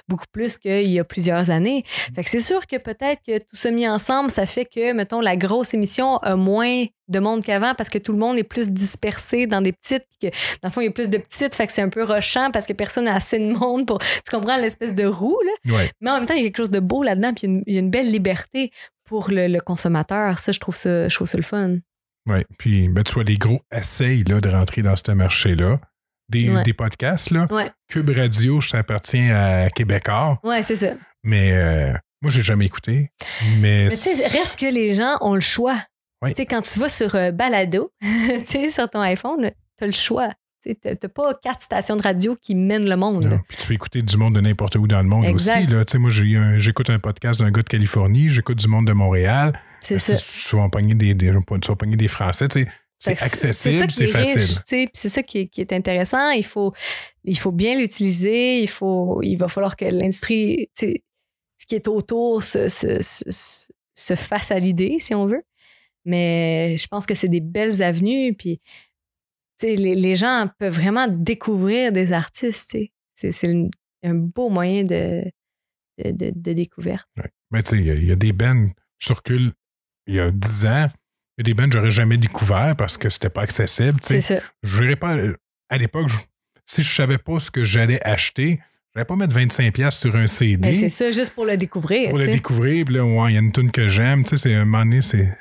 Speaker 2: beaucoup plus qu'il y a plusieurs années. Fait que c'est sûr que peut-être que tout ça mis ensemble, ça fait que, mettons, la grosse émission a moins de monde qu'avant parce que tout le monde est plus dispersé dans des petites. Que, dans le fond, il y a plus de petites, fait que c'est un peu rochant parce que personne n'a assez de monde pour. Tu comprends l'espèce de roue, là?
Speaker 1: Ouais.
Speaker 2: Mais en même temps, il y a quelque chose de beau là-dedans, puis il y a une- il y, a une belle liberté pour le, le consommateur. Ça, je trouve ça, je trouve ça le fun.
Speaker 1: Ouais. Puis, ben, tu vois, les gros essayent là, de rentrer dans ce marché-là. Des,
Speaker 2: Ouais.
Speaker 1: des podcasts, là.
Speaker 2: Ouais.
Speaker 1: Cube Radio, ça appartient à Québécois,
Speaker 2: Ouais, c'est ça.
Speaker 1: mais euh, moi, j'ai jamais écouté. Mais,
Speaker 2: Mais tu sais, reste que les gens ont le choix.
Speaker 1: Oui.
Speaker 2: Tu sais, quand tu vas sur euh, Balado, tu sais, sur ton iPhone, tu as le choix. Tu t'as pas quatre stations de radio qui mènent le monde.
Speaker 1: Non. Puis tu peux écouter du monde de n'importe où dans le monde
Speaker 2: Exact.
Speaker 1: aussi. Là. Tu sais, Moi, un- j'écoute un podcast d'un gars de Californie, j'écoute du monde de Montréal.
Speaker 2: C'est ça.
Speaker 1: tu vas pogner des, des, des Français, tu sais, c'est accessible, c'est
Speaker 2: est
Speaker 1: facile.
Speaker 2: c'est ça qui est, qui est intéressant. Il faut, il faut bien l'utiliser. Il, faut, il va falloir que l'industrie, ce qui est autour se, se, se, se fasse à l'idée, si on veut. Mais je pense que c'est des belles avenues. Puis, tu sais, les, les gens peuvent vraiment découvrir des artistes. tu sais. C'est, un beau moyen de, de, de- de découverte.
Speaker 1: Mais tu sais, il y a- il y, a des bands qui circulent il y a 10 ans. Il y a des bands que j'aurais jamais découvert parce que c'était pas accessible. tu sais.
Speaker 2: C'est ça.
Speaker 1: Je pas. À l'époque, si je savais pas ce que j'allais acheter, je pas mettre 25$ sur un CD.
Speaker 2: Ben, c'est ça, juste pour le découvrir.
Speaker 1: pour le découvrir, puis là, ouais, il y a une tune que j'aime, tu sais, c'est un moment donné, c'est,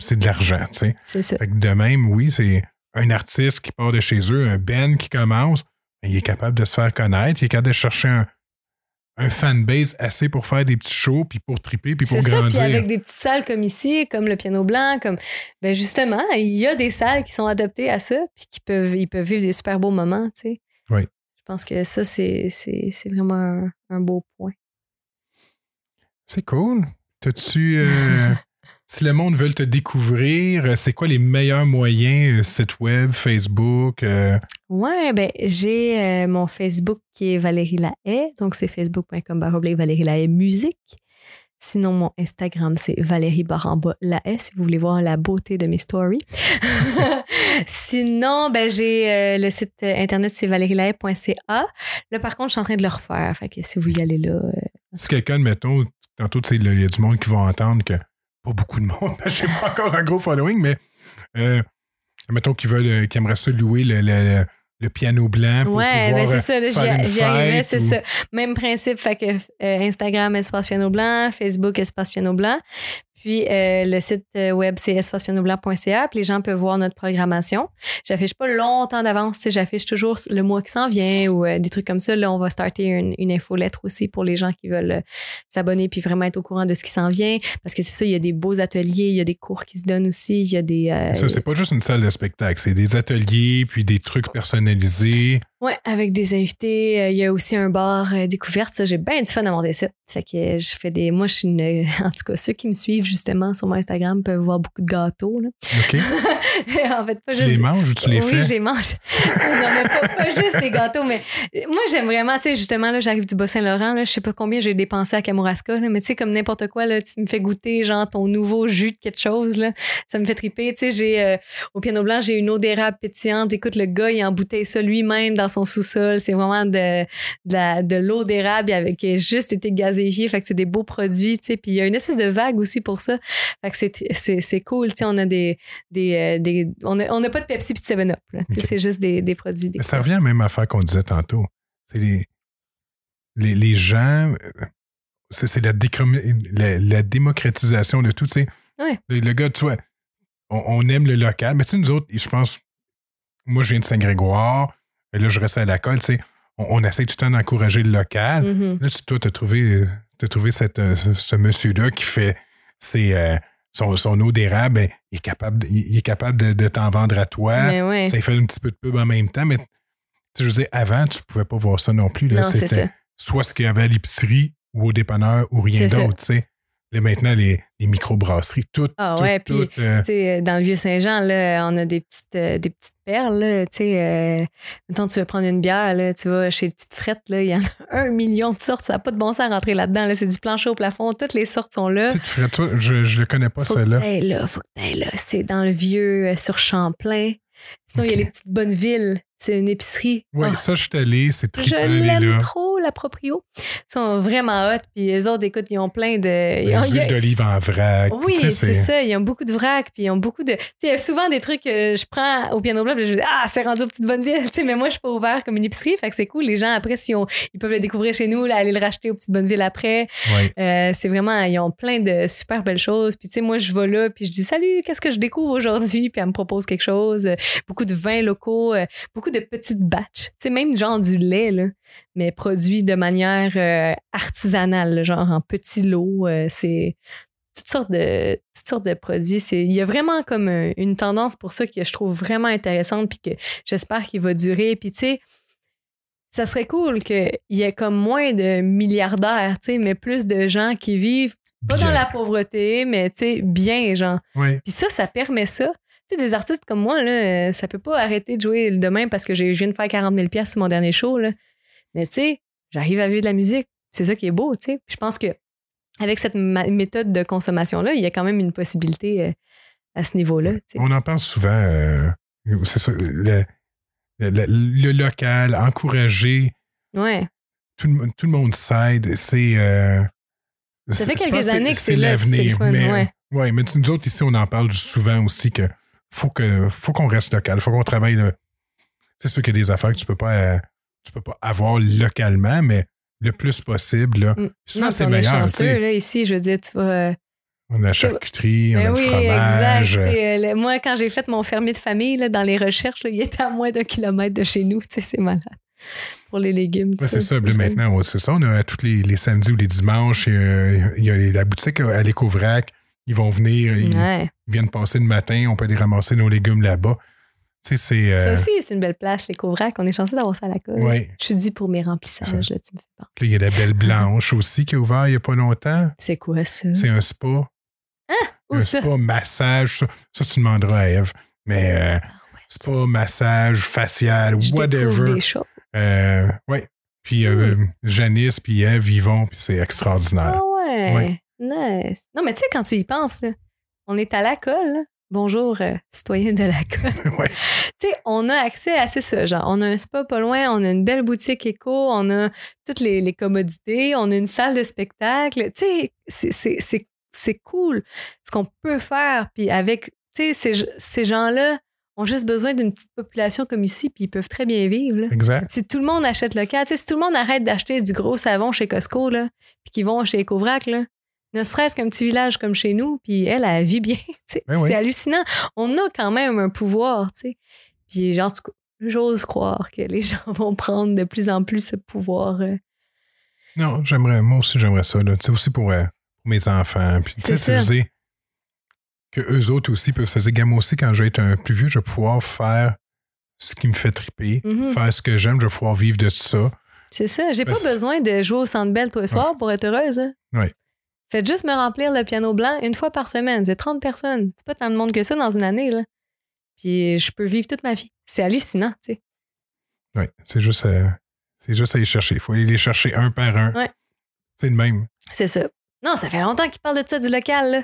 Speaker 1: c'est de l'argent, tu sais.
Speaker 2: C'est ça.
Speaker 1: Fait que de même, oui, c'est un artiste qui part de chez eux, un band qui commence, ben, il est capable de se faire connaître, il est capable de chercher un, un fanbase assez pour faire des petits shows, puis pour triper, puis pour
Speaker 2: C'est ça, puis
Speaker 1: grandir.
Speaker 2: avec des petites salles comme ici, comme le piano blanc, comme ben justement, il y a des salles qui sont adaptées à ça, puis qui peuvent, ils peuvent vivre des super beaux moments, tu sais.
Speaker 1: Oui.
Speaker 2: Je pense que ça, c'est, c'est, c'est vraiment un, un beau point.
Speaker 1: C'est cool. T'as-tu. euh, si le monde veut te découvrir, euh, c'est quoi les meilleurs moyens, euh, site web, Facebook? euh,
Speaker 2: Ouais, ben j'ai euh, mon Facebook qui est Valérie Lahaye, donc c'est facebook.com baroblique Valérie Lahaye musique. Sinon, mon Instagram, c'est Valérie Baramba Lahaye, si vous voulez voir la beauté de mes stories. Sinon, ben j'ai euh, le site internet, c'est valérielahaye.ca. Là, par contre, je suis en train de le refaire. Fait que si vous y allez là,
Speaker 1: Si quelqu'un, mettons, tantôt, il y a du monde qui va entendre que pas beaucoup de monde, j'ai pas encore un gros following, mais euh, mettons qu'ils veulent, euh, qu'ils aimeraient ça louer le, le- le piano blanc pour
Speaker 2: Ouais, ben c'est
Speaker 1: euh,
Speaker 2: ça, j'y arrivais, c'est
Speaker 1: ou-
Speaker 2: ça. Même principe, fait que euh, Instagram, espace piano blanc, Facebook, espace piano blanc. Puis euh, le site euh, web, c'est espacepianoblanc.ca. Puis les gens peuvent voir notre programmation. J'affiche pas longtemps d'avance, j'affiche toujours le mois qui s'en vient ou euh, des trucs comme ça. Là, on va starter une, une infolettre aussi pour les gens qui veulent euh, s'abonner puis vraiment être au courant de ce qui s'en vient. Parce que c'est ça, il y a des beaux ateliers, il y a des cours qui se donnent aussi, il y a des...
Speaker 1: Ça, c'est pas juste une salle de spectacle, c'est des ateliers, puis des trucs personnalisés.
Speaker 2: Ouais, avec des invités. Euh, Il y a aussi un bar euh, découverte. Ça, j'ai bien du fun à monter ça. Fait que euh, je fais des. Moi, je suis une. En tout cas, ceux qui me suivent justement sur mon Instagram peuvent voir beaucoup de gâteaux. Là.
Speaker 1: OK?
Speaker 2: en fait, pas
Speaker 1: tu
Speaker 2: juste.
Speaker 1: les manges ou tu les
Speaker 2: oui,
Speaker 1: fais?
Speaker 2: j'ai mange. non, mais pas, pas juste des gâteaux, mais moi, j'aime vraiment, tu sais, justement, là, j'arrive du Bas-Saint-Laurent, là, je sais pas combien j'ai dépensé à Kamouraska, là, mais tu sais, comme n'importe quoi, là, tu me fais goûter, genre, ton nouveau jus de quelque chose, là, ça me fait triper, tu sais, j'ai, au piano blanc, j'ai une eau d'érable pétillante, écoute, le gars, il embouteille ça lui-même dans son sous-sol, c'est vraiment de, de, la- de l'eau d'érable avec qui a juste été gazéifiée, fait que c'est des beaux produits, tu sais, puis il y a une espèce de vague aussi pour ça, fait que c'est, c'est, c'est cool, tu sais, on a des, des, euh, des on a, on a pas de Pepsi puis de 7-Up, là. Tu sais,
Speaker 1: Ok.
Speaker 2: c'est juste des, des produits. Des
Speaker 1: ça revient à la même affaire qu'on disait tantôt. C'est les, les, les gens, euh, c'est c'est la, la, la démocratisation de tout. tu sais.
Speaker 2: Ouais.
Speaker 1: Le, le gars, tu vois, on, on aime le local, mais tu sais, nous autres, je pense, moi, je viens de Saint-Grégoire, et là, je reste à la colle, tu sais, on, on essaie tout le temps d'encourager le local.
Speaker 2: Mhm.
Speaker 1: Là, tu, toi, tu as trouvé, t'as trouvé cette, euh, ce, ce monsieur-là qui fait ses, euh, son, son eau d'érable, ben, il est capable, de- il est capable de, de t'en vendre à toi.
Speaker 2: Ouais.
Speaker 1: Ça lui fait un petit peu de pub en même temps, mais tu sais, je veux dire, avant, tu pouvais pas voir ça non plus. là.
Speaker 2: Non,
Speaker 1: soit ce qu'il y avait à l'épicerie ou au dépanneur ou rien d'autre, tu sais. Là, maintenant, les, les microbrasseries, toutes,
Speaker 2: Ah ouais, puis
Speaker 1: euh,
Speaker 2: sais, dans le Vieux-Saint-Jean, là, on a des petites, euh, des petites perles, là, tu sais. Euh, mettons, tu veux prendre une bière, là, tu vas chez Petite Frette, là, il y en a un million de sortes. Ça n'a pas de bon sens à rentrer là-dedans, là. C'est du plancher au plafond. Toutes les sortes sont là.
Speaker 1: ferais toi, je, je le connais pas, celle-là.
Speaker 2: là, faut que là. C'est dans le vieux, euh, sur Champlain. Sinon, il y a les petites bonnes villes. C'est une épicerie.
Speaker 1: Oui,
Speaker 2: Oh,
Speaker 1: ça, je suis allé, c'est
Speaker 2: je
Speaker 1: trippant aller
Speaker 2: l'aime trop, la Proprio. Ils sont vraiment hot. Puis les autres, écoute, ils ont plein de. ils ont-
Speaker 1: Les
Speaker 2: il y a-
Speaker 1: huiles d'olive en vrac.
Speaker 2: Oui,
Speaker 1: tu sais,
Speaker 2: c'est ça. Ils ont beaucoup de vrac, puis ils ont beaucoup de. Tu sais, il y a souvent des trucs que je prends au piano puis je dis ah c'est rendu aux petites bonnes villes. Tu sais, mais moi je suis pas ouvert comme une épicerie, fait que c'est cool. Les gens après, si on, ils peuvent le découvrir chez nous, là, aller le racheter aux petites bonnes villes après. Euh, c'est vraiment, ils ont plein de super belles choses. Puis tu sais, moi je vais là, puis je dis salut, qu'est-ce que je découvre aujourd'hui, puis elle me propose quelque chose. Beaucoup de vins locaux, euh, beaucoup de petites batches. Sais, même genre du lait là, mais produit de manière euh, artisanale, genre en petits lots. euh, c'est toutes sortes de toutes sortes de produits. C'est il y a vraiment comme un- une tendance pour ça que je trouve vraiment intéressante puis que j'espère qu'il va durer. Puis tu sais, ça serait cool qu'il y ait comme moins de milliardaires, tu sais, mais plus de gens qui vivent pas
Speaker 1: Bien.
Speaker 2: dans la pauvreté, mais tu sais bien genre.
Speaker 1: Ouais.
Speaker 2: Puis ça, ça permet ça. Sais, des artistes comme moi, là, euh, ça peut pas arrêter de jouer demain parce que j'ai- je viens de faire 40 000 pièces sur mon dernier show. Là. Mais tu sais, j'arrive à vivre de la musique. C'est ça qui est beau, tu sais. Puis Je pense que avec cette méthode de consommation-là, il y a quand même une possibilité euh, à ce niveau-là. tu sais.
Speaker 1: On en parle souvent. euh, c'est ça. Le, le- local, encourager.
Speaker 2: Ouais.
Speaker 1: Tout, le- tout le monde s'aide. C'est. euh,
Speaker 2: Ça fait quelques années que c'est le fun,
Speaker 1: mais,
Speaker 2: ouais.
Speaker 1: ouais, mais nous autres, ici, on en parle souvent aussi que faut que faut qu'on reste local. faut qu'on travaille. là. C'est sûr qu'il y a des affaires que tu peux pas, euh, tu peux pas avoir localement, mais le plus possible. Là.
Speaker 2: Mm.
Speaker 1: Souvent, c'est meilleur.
Speaker 2: chanceux, là, ici, je veux dire, tu vas. euh,
Speaker 1: On a la charcuterie, on a
Speaker 2: Ben
Speaker 1: le
Speaker 2: oui,
Speaker 1: fromage.
Speaker 2: exact. Euh, le- moi, quand j'ai fait mon fermier de famille, là, dans les recherches, là, il était à moins d'un kilomètre de chez nous. C'est malade. Pour les légumes.
Speaker 1: Ouais, c'est ça. Là,
Speaker 2: le
Speaker 1: maintenant, c'est ça. On a tous les, les samedis ou les dimanches, il y a la boutique à l'Écovrac. Ils vont venir, ils,
Speaker 2: Ouais.
Speaker 1: Viennent passer le matin. On peut aller ramasser nos légumes là-bas. Tu sais, c'est. euh,
Speaker 2: Ça aussi, c'est une belle place, les Covrac. On est chanceux d'avoir ça à la colle.
Speaker 1: ouais.
Speaker 2: Je suis dit pour mes remplissages, là, tu me fais.
Speaker 1: Puis là, il y a la Belle Blanche aussi qui est ouvert il n'y a pas longtemps.
Speaker 2: C'est quoi ça?
Speaker 1: C'est un spa.
Speaker 2: Où
Speaker 1: un
Speaker 2: ça?
Speaker 1: spa, massage. Ça, ça, tu demanderas à Eve. Mais euh,
Speaker 2: Ah ouais,
Speaker 1: spa, massage, facial,
Speaker 2: je
Speaker 1: whatever.
Speaker 2: des choses.
Speaker 1: Euh, ouais. Puis euh, Janice, puis Eve, ils vont, puis c'est extraordinaire.
Speaker 2: Ah ouais.
Speaker 1: Ouais.
Speaker 2: Nice. Non, mais tu sais, quand tu y penses, là, on est à la colle. Bonjour, euh, citoyen de la colle.
Speaker 1: ouais.
Speaker 2: tu sais, on a accès à ça, genre, on a un spa pas loin, on a une belle boutique éco, on a toutes les, les commodités, on a une salle de spectacle. Tu sais, c'est- cool ce qu'on peut faire. Puis avec, tu sais, ces, ces gens-là ont juste besoin d'une petite population comme ici, puis ils peuvent très bien vivre. là.
Speaker 1: Exact.
Speaker 2: Si tout le monde achète local, tu sais, si tout le monde arrête d'acheter du gros savon chez Costco, là, puis qu'ils vont chez Ecovrac, là, ne serait-ce qu'un petit village comme chez nous, puis elle, elle vit bien.
Speaker 1: Ben oui.
Speaker 2: C'est hallucinant. On a quand même un pouvoir, tu sais. Puis, genre, j'ose croire que les gens vont prendre de plus en plus ce pouvoir. euh.
Speaker 1: Non, j'aimerais, moi aussi, j'aimerais ça. Là. Tu sais, aussi pour, euh, pour mes enfants. Puis, tu sais, que eux autres aussi peuvent se dire, aussi, quand je vais être un plus vieux, je vais pouvoir faire ce qui me fait triper,
Speaker 2: Mhm.
Speaker 1: faire ce que j'aime, je vais pouvoir vivre de ça.
Speaker 2: C'est ça. J'ai pas besoin de jouer au Centre Bell tous les soirs pour être heureuse. hein.
Speaker 1: Oui.
Speaker 2: Faites juste me remplir le piano blanc une fois par semaine. C'est 30 personnes. C'est pas tant de monde que ça dans une année, là. Puis je peux vivre toute ma vie. C'est hallucinant, tu sais.
Speaker 1: Oui, c'est juste, euh, c'est juste à les chercher. Il faut aller les chercher un par un.
Speaker 2: Ouais.
Speaker 1: C'est le même.
Speaker 2: C'est ça. Non, ça fait longtemps qu'ils parlent de ça, du local, là.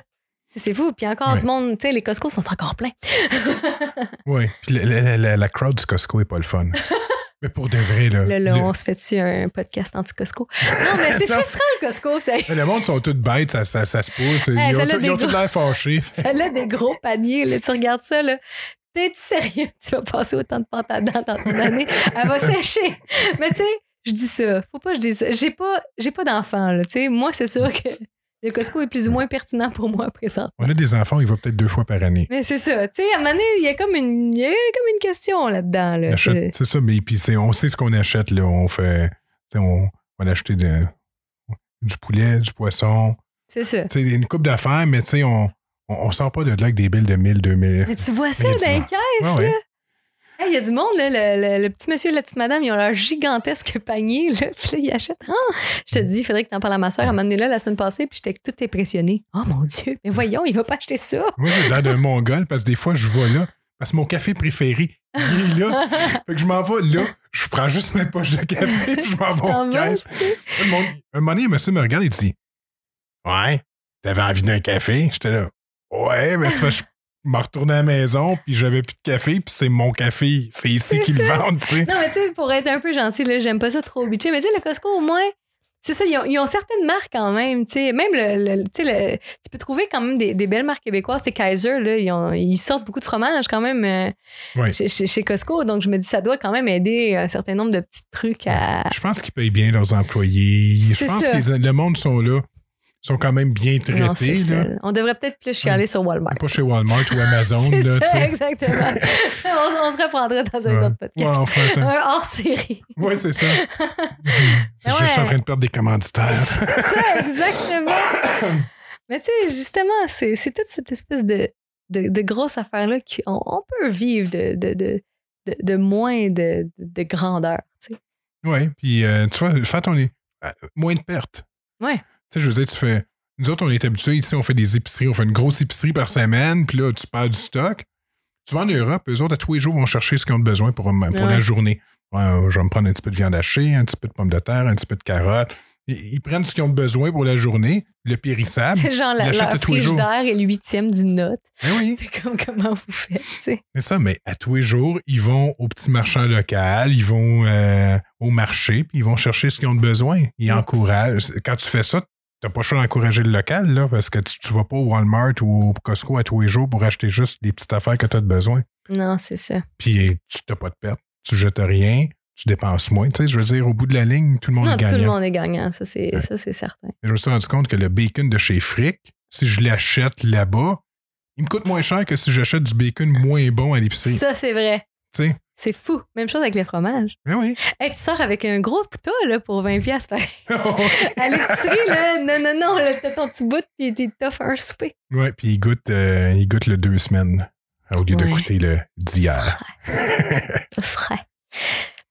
Speaker 2: C'est fou. Puis encore
Speaker 1: Ouais.
Speaker 2: du monde, tu sais, les Costco sont encore pleins.
Speaker 1: Oui. Puis la, la- la- la crowd du Costco est pas le fun. Mais pour de vrai, là.
Speaker 2: Là, là,
Speaker 1: le,
Speaker 2: on se fait dessus un podcast anti-Costco. Non, mais c'est frustrant, le Costco. Ça,
Speaker 1: le monde sont tous bêtes, ça, ça, ça se pousse.
Speaker 2: Hey,
Speaker 1: ils ont, ils tous l'air fâchés.
Speaker 2: ça a des gros paniers, là. Tu regardes ça, là. T'es sérieux? Tu vas passer autant de pâte à dents dans ton année. Elle va sécher. Mais tu sais, je dis ça. Faut pas que je dise ça. J'ai pas, j'ai pas d'enfant, là. Tu sais, moi, c'est sûr que le Costco est plus ou moins pertinent pour moi à présent.
Speaker 1: On a des enfants, ils vont peut-être deux fois par année.
Speaker 2: Mais c'est ça. Tu sais, à un moment donné, il y a comme une, il y a comme une question là-dedans, là.
Speaker 1: C'est ça, mais puis c'est- on sait ce qu'on achète, là. On fait. On, on va acheter de- du poulet, du poisson.
Speaker 2: C'est ça.
Speaker 1: Tu sais, une coupe d'affaires, mais tu sais, on, on, on sort pas de là avec des billes de 1000, 2000.
Speaker 2: Mais tu vois ça dans les caisses,
Speaker 1: Ouais, ouais.
Speaker 2: là. Hey, Il y a du monde, là, le, le- le petit monsieur et la petite madame, ils ont leur gigantesque panier, là, puis là, ils achètent. Ah! je te dis, il faudrait que t'en parles à ma soeur, elle m'a amené là la semaine passée, puis j'étais tout impressionnée. Oh mon Dieu, mais voyons, il va pas acheter ça.
Speaker 1: Moi, j'ai l'air d'un mongol parce que des fois, je vais là. Parce que mon café préféré, il est là. fait que je m'en vais là. Je prends juste mes poches de café, puis je m'en vais monde- Un moment donné, le monsieur me regarde et dit Ouais, t'avais envie d'un café J'étais là Ouais, mais c'est parce que m'en retourner à la maison, puis j'avais plus de café, puis c'est mon café. C'est ici qu'ils le vendent, tu sais.
Speaker 2: Non, mais tu sais, pour être un peu gentil, j'aime pas ça trop bitcher, mais tu sais, le Costco, au moins, c'est ça, ils ont, ils ont certaines marques quand même, tu sais. Même le, le- tu sais, le- tu peux trouver quand même des, des belles marques québécoises. C'est Kaiser, là, ils, ont- ils sortent beaucoup de fromage quand même euh,
Speaker 1: Ouais.
Speaker 2: chez, Costco. Donc, je me dis, ça doit quand même aider un certain nombre de petits trucs à.
Speaker 1: Je pense qu'ils payent bien leurs employés. Je pense
Speaker 2: ça.
Speaker 1: que les- le monde sont là. Sont quand même bien traités, là.
Speaker 2: On devrait peut-être plus chialer sur Walmart.
Speaker 1: Pas chez Walmart ou Amazon, là,
Speaker 2: ça, exactement. on, on se reprendra dans un
Speaker 1: Ouais.
Speaker 2: autre
Speaker 1: Ouais,
Speaker 2: podcast.
Speaker 1: fera un-
Speaker 2: hors série.
Speaker 1: Ouais, c'est ça.
Speaker 2: Ouais.
Speaker 1: je suis en train de perdre des commanditaires.
Speaker 2: ça, exactement. Mais tu sais, justement, c'est toute cette espèce de, de, de grosse affaire-là qu'on on peut vivre de, de, de, moins de, de grandeur.
Speaker 1: Oui, puis euh, tu vois, le fait, on est euh, moins de pertes.
Speaker 2: Ouais.
Speaker 1: Sais, je veux dire, tu fais. Nous autres, on est habitués ici, on fait des épiceries, on fait une grosse épicerie par semaine, puis là, tu perds du stock. Tu vas en Europe, eux autres, à tous les jours, vont chercher ce qu'ils ont besoin pour, pour
Speaker 2: Ouais.
Speaker 1: la journée. Ouais, euh, je vais me prendre un petit peu de viande hachée, un petit peu de pommes de terre, un petit peu de carottes. Ils, ils prennent ce qu'ils ont besoin pour la journée, le périssable.
Speaker 2: C'est genre la, leur frigidaire est le huitième du note.
Speaker 1: Ben oui,
Speaker 2: C'est comme comment vous faites, tu sais.
Speaker 1: c'est ça, mais à tous les jours, ils vont au petit marchand local, ils vont euh, au marché, puis ils vont chercher ce qu'ils ont besoin. Ils
Speaker 2: Ouais.
Speaker 1: encouragent. Quand tu fais ça, t'as pas le choix d'encourager le local, là, parce que tu, tu vas pas au Walmart ou au Costco à tous les jours pour acheter juste des petites affaires que tu as de besoin.
Speaker 2: Non, c'est ça.
Speaker 1: Puis tu n'as pas de perte. Tu jettes rien, tu dépenses moins. Tu sais, je veux dire, au bout de la ligne, tout le monde
Speaker 2: Non,
Speaker 1: est
Speaker 2: tout le
Speaker 1: gagnant.
Speaker 2: monde est gagnant, ça c'est
Speaker 1: Ouais.
Speaker 2: ça, c'est certain.
Speaker 1: Je me suis rendu compte que le bacon de chez Frick, si je l'achète là-bas, il me coûte moins cher que si j'achète du bacon moins bon à l'épicerie.
Speaker 2: Ça, c'est vrai.
Speaker 1: Tu sais,
Speaker 2: C'est fou. Même chose avec le fromage.
Speaker 1: ben oui.
Speaker 2: Hey, tu sors avec un gros couteau là, pour 20$ piastres, pareil. À l'épicerie, là, non, non, non, là, t'as ton petit bout puis t'offres un souper.
Speaker 1: Ouais, puis il goûte, euh, il goûte le deux semaines au lieu de
Speaker 2: Ouais.
Speaker 1: goûter le d'hier.
Speaker 2: Frais.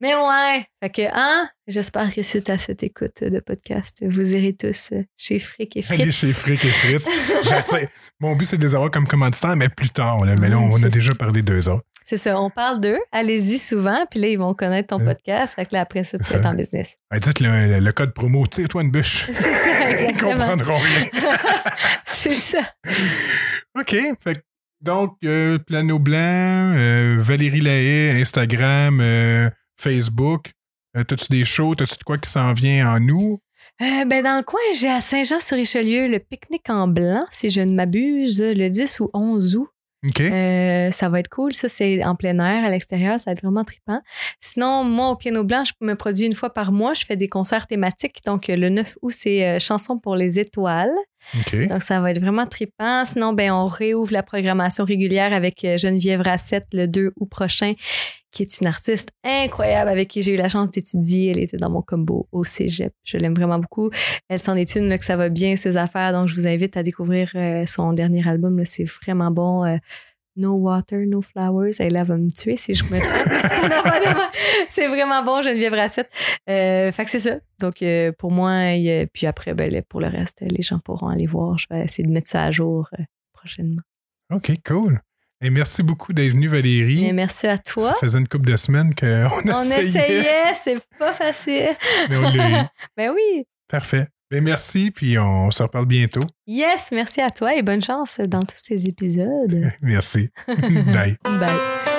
Speaker 2: Mais ouais, fait que, hein, j'espère que suite à cette écoute de podcast, vous irez tous euh, chez Frick et Fritz.
Speaker 1: Allez chez Frick et Fritz. J'essaie. Mon but, c'est de les avoir comme commanditaires, mais plus tard. Là. Mais là,
Speaker 2: Ouais,
Speaker 1: on a déjà parlé deux heures.
Speaker 2: C'est ça, on parle d'eux, allez-y souvent, puis là, ils vont connaître ton podcast, fait que là, après ça, tu vas être en business.
Speaker 1: Ouais, dites le, le code promo, tire-toi une bûche.
Speaker 2: C'est ça,
Speaker 1: Ils
Speaker 2: exactement.
Speaker 1: comprendront rien.
Speaker 2: C'est ça.
Speaker 1: OK. Fait que, donc, euh, Plano Blanc, euh, Valérie Lahaye, Instagram, euh, Facebook. Euh, T'as-tu des shows? T'as-tu de quoi qui s'en vient en nous?
Speaker 2: Ben, dans le coin, j'ai à Saint-Jean-sur-Richelieu le pique-nique en blanc, si je ne m'abuse, le 10 ou 11 août. Euh, ça va être cool. Ça, c'est en plein air, à l'extérieur. Ça va être vraiment trippant. Sinon, moi, au piano blanc, je me produis une fois par mois. Je fais des concerts thématiques. Donc, le 9 août, c'est euh, Chansons pour les étoiles. Donc, ça va être vraiment trippant. Sinon, ben, on réouvre la programmation régulière avec euh, Geneviève Rassette le 2 août prochain, qui est une artiste incroyable avec qui j'ai eu la chance d'étudier. Elle était dans mon combo au cégep. Je l'aime vraiment beaucoup. Elle s'en est une que ça va bien, ses affaires. Donc, je vous invite à découvrir euh, son dernier album. C'est vraiment bon. Euh, No Water, No Flowers. Elle là, va me tuer si je me trompe. C'est vraiment bon, Geneviève Rassette. Euh, fait que c'est ça. Donc, euh, pour moi, puis après, ben, pour le reste, les gens pourront aller voir. Je vais essayer de mettre ça à jour euh, prochainement.
Speaker 1: OK, cool. Et merci beaucoup d'être venu, Valérie.
Speaker 2: Et merci à toi.
Speaker 1: Ça faisait une couple de semaines qu'on
Speaker 2: On
Speaker 1: essayait,
Speaker 2: essayait, c'est pas facile.
Speaker 1: mais on l'a eu.
Speaker 2: Ben oui.
Speaker 1: Parfait. Ben, merci, puis on se reparle bientôt.
Speaker 2: Yes, merci à toi et bonne chance dans tous ces épisodes.
Speaker 1: Merci. Bye.
Speaker 2: Bye.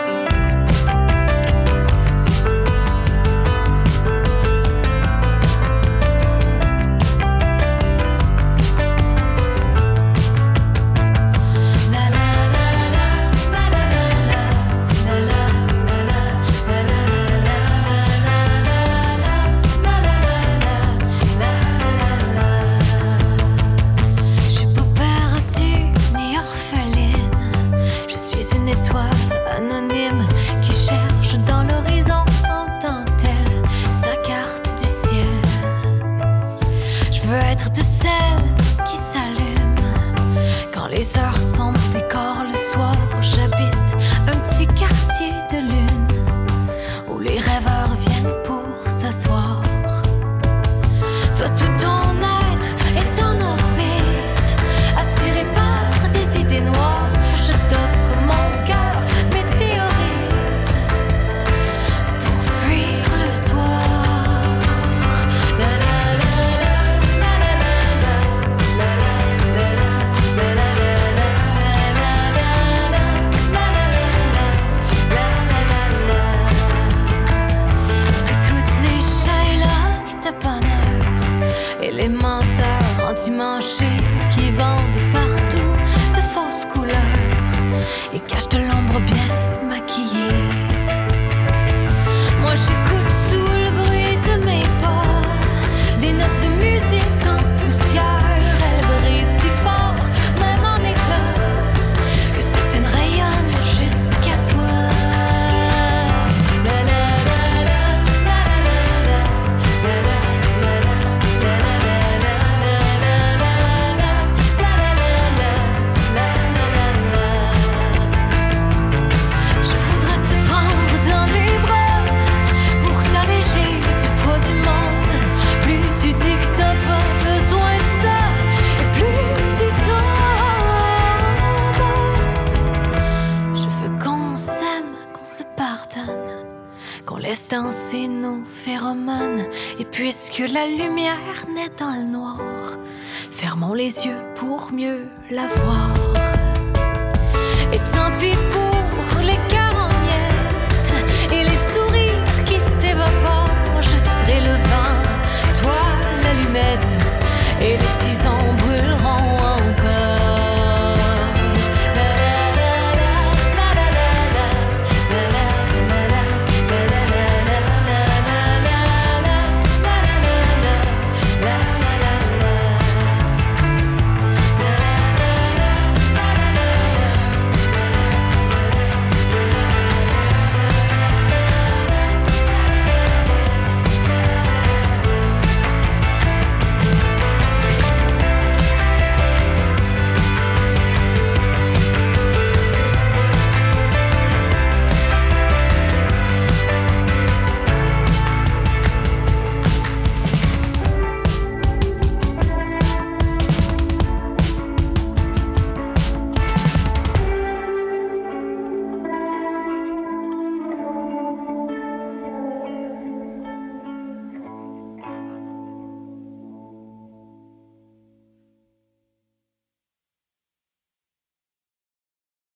Speaker 2: pour mieux la voir. Et tant pis pour les cœurs et les sourires qui s'évaporent. Je serai le vin, toi l'allumette et